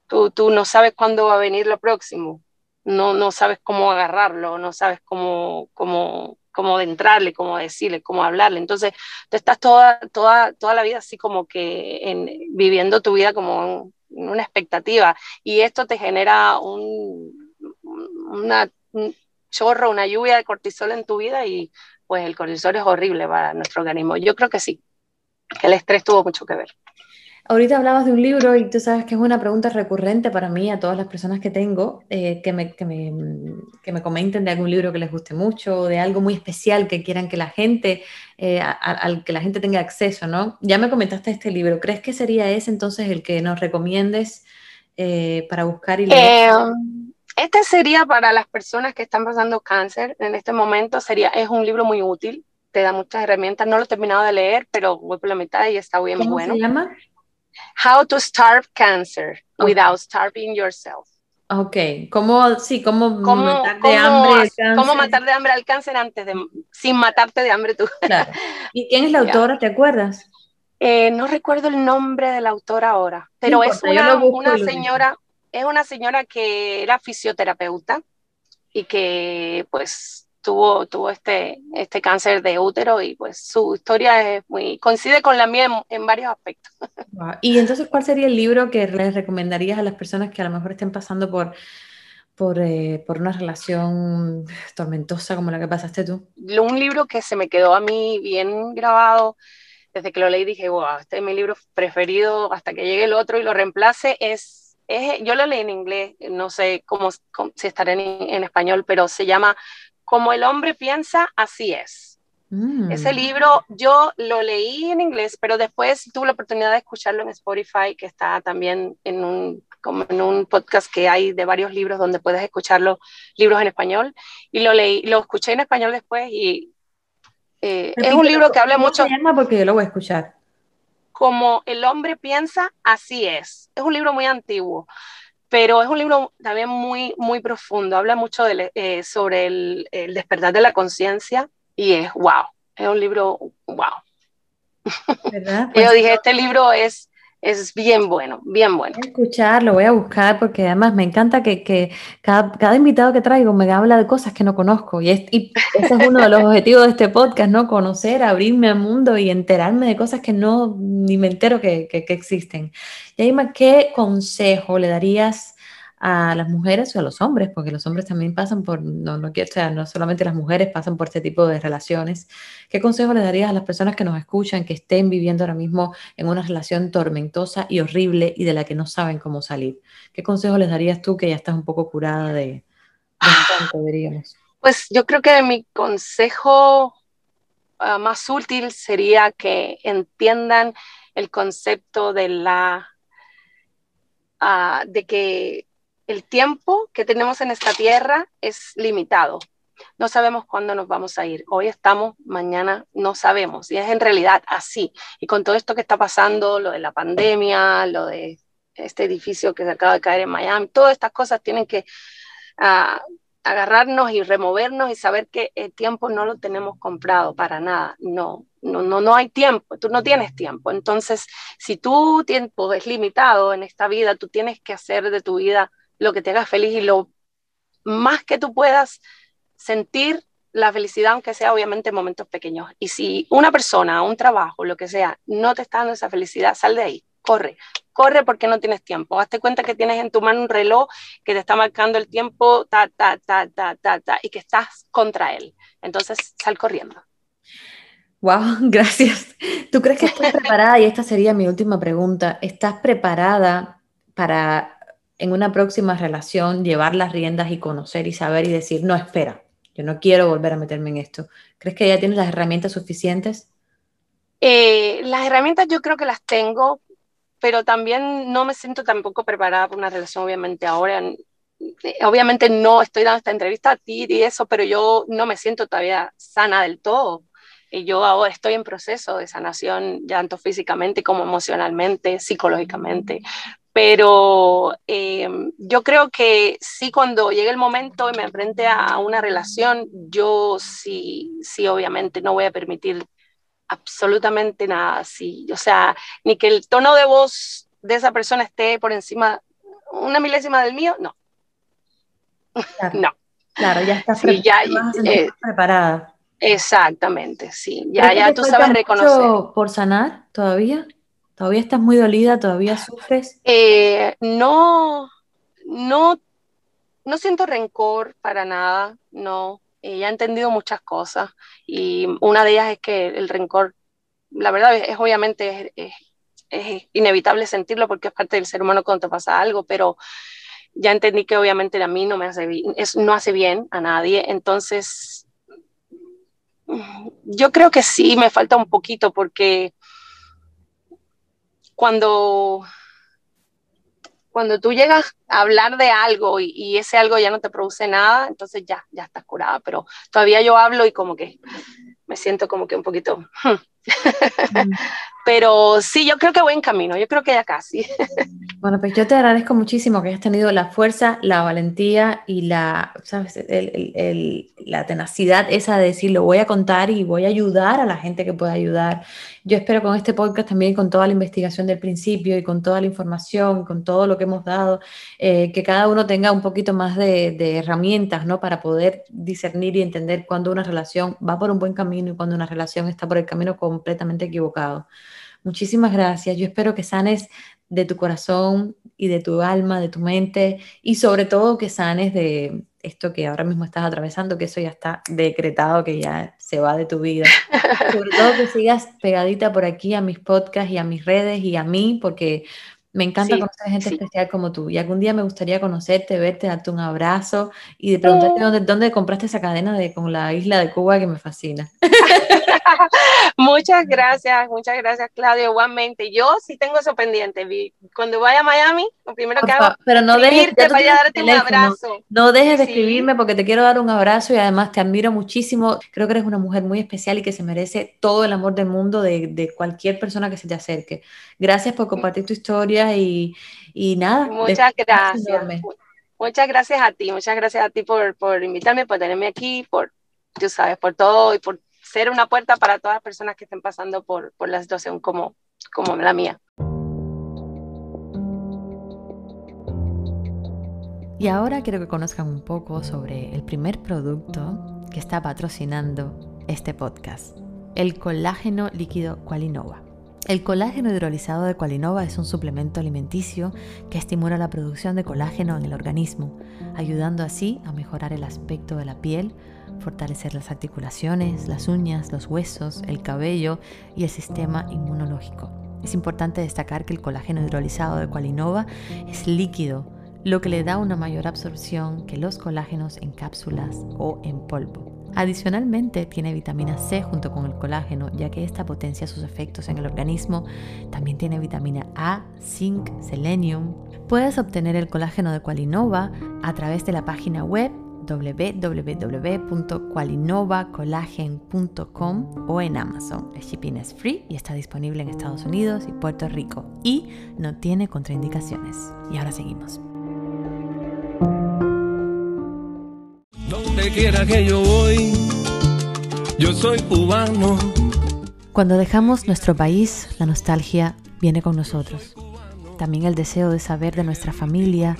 Tú, tú no sabes cuándo va a venir lo próximo, no, no sabes cómo agarrarlo, no sabes cómo, cómo, cómo entrarle, cómo decirle, cómo hablarle. Entonces, tú estás toda, toda, toda la vida así como que en, viviendo tu vida como en una expectativa y esto te genera un, una, un chorro, una lluvia de cortisol en tu vida y pues el cortisol es horrible para nuestro organismo. Yo creo que sí, que el estrés tuvo mucho que ver. Ahorita hablabas de un libro y tú sabes que es una pregunta recurrente para mí, a todas las personas que tengo, eh, que, me, que, me, que, me, comenten de algún libro que les guste mucho, o de algo muy especial que quieran que la gente, eh, al que la gente tenga acceso, ¿no? Ya me comentaste este libro, ¿crees que sería ese entonces el que nos recomiendes eh, para buscar y leer? este sería para las personas que están pasando cáncer en este momento, sería, es un libro muy útil, te da muchas herramientas, no lo he terminado de leer, pero voy por la mitad y está bien ¿Cómo bueno. se llama? How to Starve Cancer Without Starving Yourself. Ok, ¿cómo, sí, cómo, matar de hambre al cáncer? ¿Cómo matar de hambre al cáncer antes de, sin matarte de hambre tú? Claro. ¿Y quién es la autora, te acuerdas? Eh, no recuerdo el nombre de la autora ahora, pero es una, una señora, es una señora que era fisioterapeuta y que pues tuvo, tuvo este, este cáncer de útero y pues su historia es muy, coincide con la mía en, varios aspectos. Y entonces, ¿cuál sería el libro que les recomendarías a las personas que a lo mejor estén pasando por, por, eh, por una relación tormentosa como la que pasaste tú? Un libro que se me quedó a mí bien grabado desde que lo leí dije, wow, este es mi libro preferido hasta que llegue el otro y lo reemplace es, es yo lo leí en inglés, no sé cómo, si estará en, en español, pero se llama como el hombre piensa, así es. Mm. Ese libro yo lo leí en inglés, pero después tuve la oportunidad de escucharlo en Spotify, que está también en un, como en un podcast que hay de varios libros donde puedes escuchar los libros en español. Y lo leí, lo escuché en español después y eh, es un libro que habla mucho. Llama porque yo lo voy a escuchar. Como el hombre piensa, así es. Es un libro muy antiguo, pero es un libro también muy, muy profundo, habla mucho eh, sobre el, despertar de la conciencia y es wow, es un libro wow. ¿Verdad? Yo pues dije, este libro es, es bien bueno, bien bueno. Voy a escucharlo, voy a buscar porque además me encanta que, cada, invitado que traigo me habla de cosas que no conozco y, ese es uno de los objetivos de este podcast, ¿no? Conocer, abrirme al mundo y enterarme de cosas que no ni me entero que, que existen. Yaima, ¿qué consejo le darías a las mujeres o a los hombres, porque los hombres también pasan por, no, no o sea, no solamente las mujeres pasan por este tipo de relaciones. ¿Qué consejo les darías a las personas que nos escuchan, que estén viviendo ahora mismo en una relación tormentosa y horrible y de la que no saben cómo salir? ¿Qué consejo les darías tú que ya estás un poco curada de, de diríamos? Pues yo creo que mi consejo uh, más útil sería que entiendan el concepto de la uh, de que el tiempo que tenemos en esta tierra es limitado. No sabemos cuándo nos vamos a ir. Hoy estamos, mañana no sabemos. Y es en realidad así. Y con todo esto que está pasando, lo de la pandemia, lo de este edificio que se acaba de caer en Miami, todas estas cosas tienen que uh, agarrarnos y removernos y saber que el tiempo no lo tenemos comprado para nada. No, no, no, no hay tiempo, tú no tienes tiempo. Entonces, si tu tiempo es limitado en esta vida, tú tienes que hacer de tu vida lo que te haga feliz y lo más que tú puedas sentir la felicidad, aunque sea obviamente en momentos pequeños. Y si una persona, un trabajo, lo que sea, no te está dando esa felicidad, sal de ahí, corre, corre porque no tienes tiempo. Hazte cuenta que tienes en tu mano un reloj que te está marcando el tiempo, ta, ta, ta, ta, ta, ta, y que estás contra él. Entonces, sal corriendo. Wow, gracias. ¿Tú crees que estás preparada? Y esta sería mi última pregunta. ¿Estás preparada para en una próxima relación llevar las riendas y conocer y saber y decir, no, espera, yo no quiero volver a meterme en esto? ¿Crees que ya tienes las herramientas suficientes? Eh, las herramientas yo creo que las tengo, pero también no me siento tampoco preparada para una relación, obviamente ahora. Obviamente no estoy dando esta entrevista a ti y eso, pero yo no me siento todavía sana del todo. Y yo ahora estoy en proceso de sanación, tanto físicamente como emocionalmente, psicológicamente pero eh, yo creo que sí cuando llegue el momento y me enfrente a una relación, yo sí, sí obviamente no voy a permitir absolutamente nada así, o sea, ni que el tono de voz de esa persona esté por encima, una milésima del mío, no. no. Claro, ya estás eh, preparada. Exactamente, sí, ya, ya tú sabes reconocer. ¿Por sanar todavía? ¿Todavía estás muy dolida? ¿Todavía sufres? Eh, no, no, no siento rencor para nada, no. Eh, ya he entendido muchas cosas y una de ellas es que el rencor, la verdad es, obviamente es, inevitable sentirlo porque es parte del ser humano cuando te pasa algo, pero ya entendí que obviamente a mí no me hace bien, no hace bien a nadie, entonces yo creo que sí me falta un poquito porque cuando, cuando tú llegas a hablar de algo y, ese algo ya no te produce nada, entonces ya, ya estás curada, pero todavía yo hablo y como que me siento como que un poquito... Hmm. Pero sí, yo creo que voy en camino, yo creo que ya casi. Bueno, pues yo te agradezco muchísimo que hayas tenido la fuerza, la valentía y la, ¿sabes? la tenacidad esa de decir, lo voy a contar y voy a ayudar a la gente que pueda ayudar. Yo espero con este podcast también, con toda la investigación del principio y con toda la información, con todo lo que hemos dado, eh, que cada uno tenga un poquito más de, de herramientas, ¿no? Para poder discernir y entender cuando una relación va por un buen camino y cuando una relación está por el camino completamente equivocado. Muchísimas gracias. Yo espero que sanes de tu corazón y de tu alma, de tu mente y sobre todo que sanes de esto que ahora mismo estás atravesando, que eso ya está decretado, que ya se va de tu vida. sobre todo que sigas pegadita por aquí a mis podcasts y a mis redes y a mí, porque me encanta conocer gente especial como tú. Y algún día me gustaría conocerte, verte, darte un abrazo y de preguntarte dónde, dónde compraste esa cadena de, con la isla de Cuba que me fascina. muchas gracias, muchas gracias, Claudio. Igualmente, yo sí tengo eso pendiente. Cuando vaya a Miami, lo primero que hago pero no dejes de darte un abrazo. No dejes de escribirme porque te quiero dar un abrazo y además te admiro muchísimo. Creo que eres una mujer muy especial y que se merece todo el amor del mundo de, de cualquier persona que se te acerque. Gracias por compartir tu historia y, y nada. Muchas gracias. Muchas gracias a ti, muchas gracias a ti por, por invitarme, por tenerme aquí, por, tú sabes, por todo y por ser una puerta para todas las personas que estén pasando por, por la situación como, como la mía. Y ahora quiero que conozcan un poco sobre el primer producto que está patrocinando este podcast, el colágeno líquido Qualinova. El colágeno hidrolizado de Qualinova es un suplemento alimenticio que estimula la producción de colágeno en el organismo, ayudando así a mejorar el aspecto de la piel, fortalecer las articulaciones, las uñas, los huesos, el cabello y el sistema inmunológico. Es importante destacar que el colágeno hidrolizado de Qualinova es líquido, lo que le da una mayor absorción que los colágenos en cápsulas o en polvo. Adicionalmente tiene vitamina C junto con el colágeno, ya que esta potencia sus efectos en el organismo. También tiene vitamina A, zinc, selenium. Puedes obtener el colágeno de Qualinova a través de la página web www.qualinovacolagen.com o en Amazon. El shipping es free y está disponible en Estados Unidos y Puerto Rico y no tiene contraindicaciones. Y ahora seguimos. Quiera que yo voy, yo soy cubano. Cuando dejamos nuestro país, la nostalgia viene con nosotros. También el deseo de saber de nuestra familia,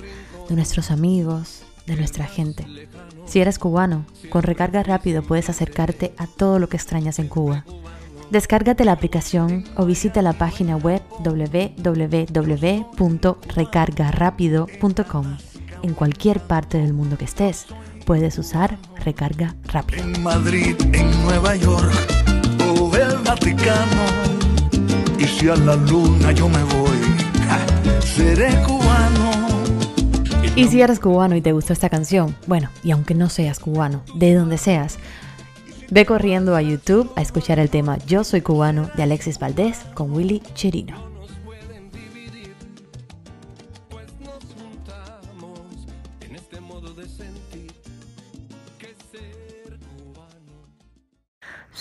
de nuestros amigos, de nuestra gente. Si eres cubano, con recarga rápido puedes acercarte a todo lo que extrañas en Cuba. Descárgate la aplicación o visita la página web www.recargarapido.com. En cualquier parte del mundo que estés, puedes usar recarga rápido. En Madrid, en Nueva York o el Vaticano. Y si a la luna yo me voy, ja, seré cubano. Y si eres cubano y te gustó esta canción, bueno, y aunque no seas cubano, de donde seas, ve corriendo a YouTube a escuchar el tema Yo soy cubano de Alexis Valdés con Willy Chirino.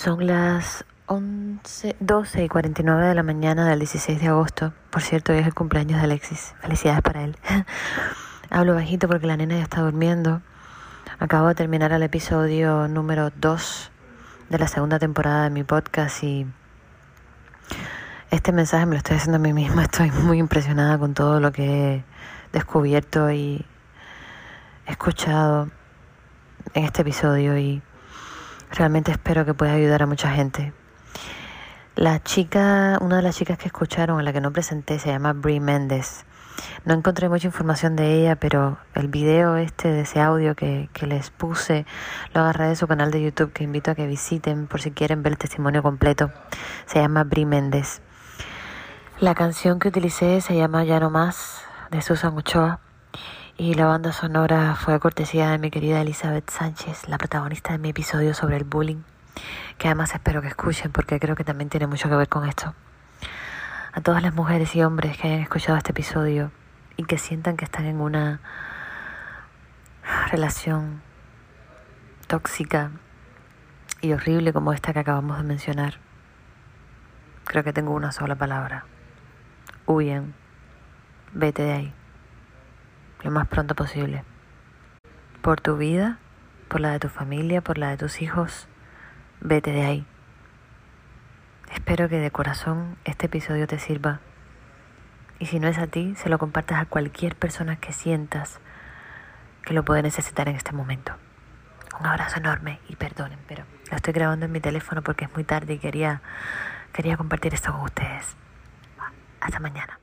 Son las 11, 12 y 49 de la mañana del 16 de agosto. Por cierto, hoy es el cumpleaños de Alexis. Felicidades para él. Hablo bajito porque la nena ya está durmiendo. Acabo de terminar el episodio número 2 de la segunda temporada de mi podcast y este mensaje me lo estoy haciendo a mí misma. Estoy muy impresionada con todo lo que he descubierto y escuchado en este episodio y realmente espero que pueda ayudar a mucha gente. La chica, una de las chicas que escucharon, a la que no presenté, se llama Brie Méndez. No encontré mucha información de ella, pero el video este de ese audio que, que les puse lo agarré de su canal de YouTube que invito a que visiten por si quieren ver el testimonio completo. Se llama Brie Méndez. La canción que utilicé se llama Ya no más de Susan Ochoa y la banda sonora fue cortesía de mi querida Elizabeth Sánchez, la protagonista de mi episodio sobre el bullying, que además espero que escuchen porque creo que también tiene mucho que ver con esto. A todas las mujeres y hombres que hayan escuchado este episodio y que sientan que están en una relación tóxica y horrible como esta que acabamos de mencionar, creo que tengo una sola palabra. Huyen. Vete de ahí. Lo más pronto posible. Por tu vida, por la de tu familia, por la de tus hijos, vete de ahí. Espero que de corazón este episodio te sirva. Y si no es a ti, se lo compartas a cualquier persona que sientas que lo puede necesitar en este momento. Un abrazo enorme y perdonen, pero lo estoy grabando en mi teléfono porque es muy tarde y quería, quería compartir esto con ustedes. Hasta mañana.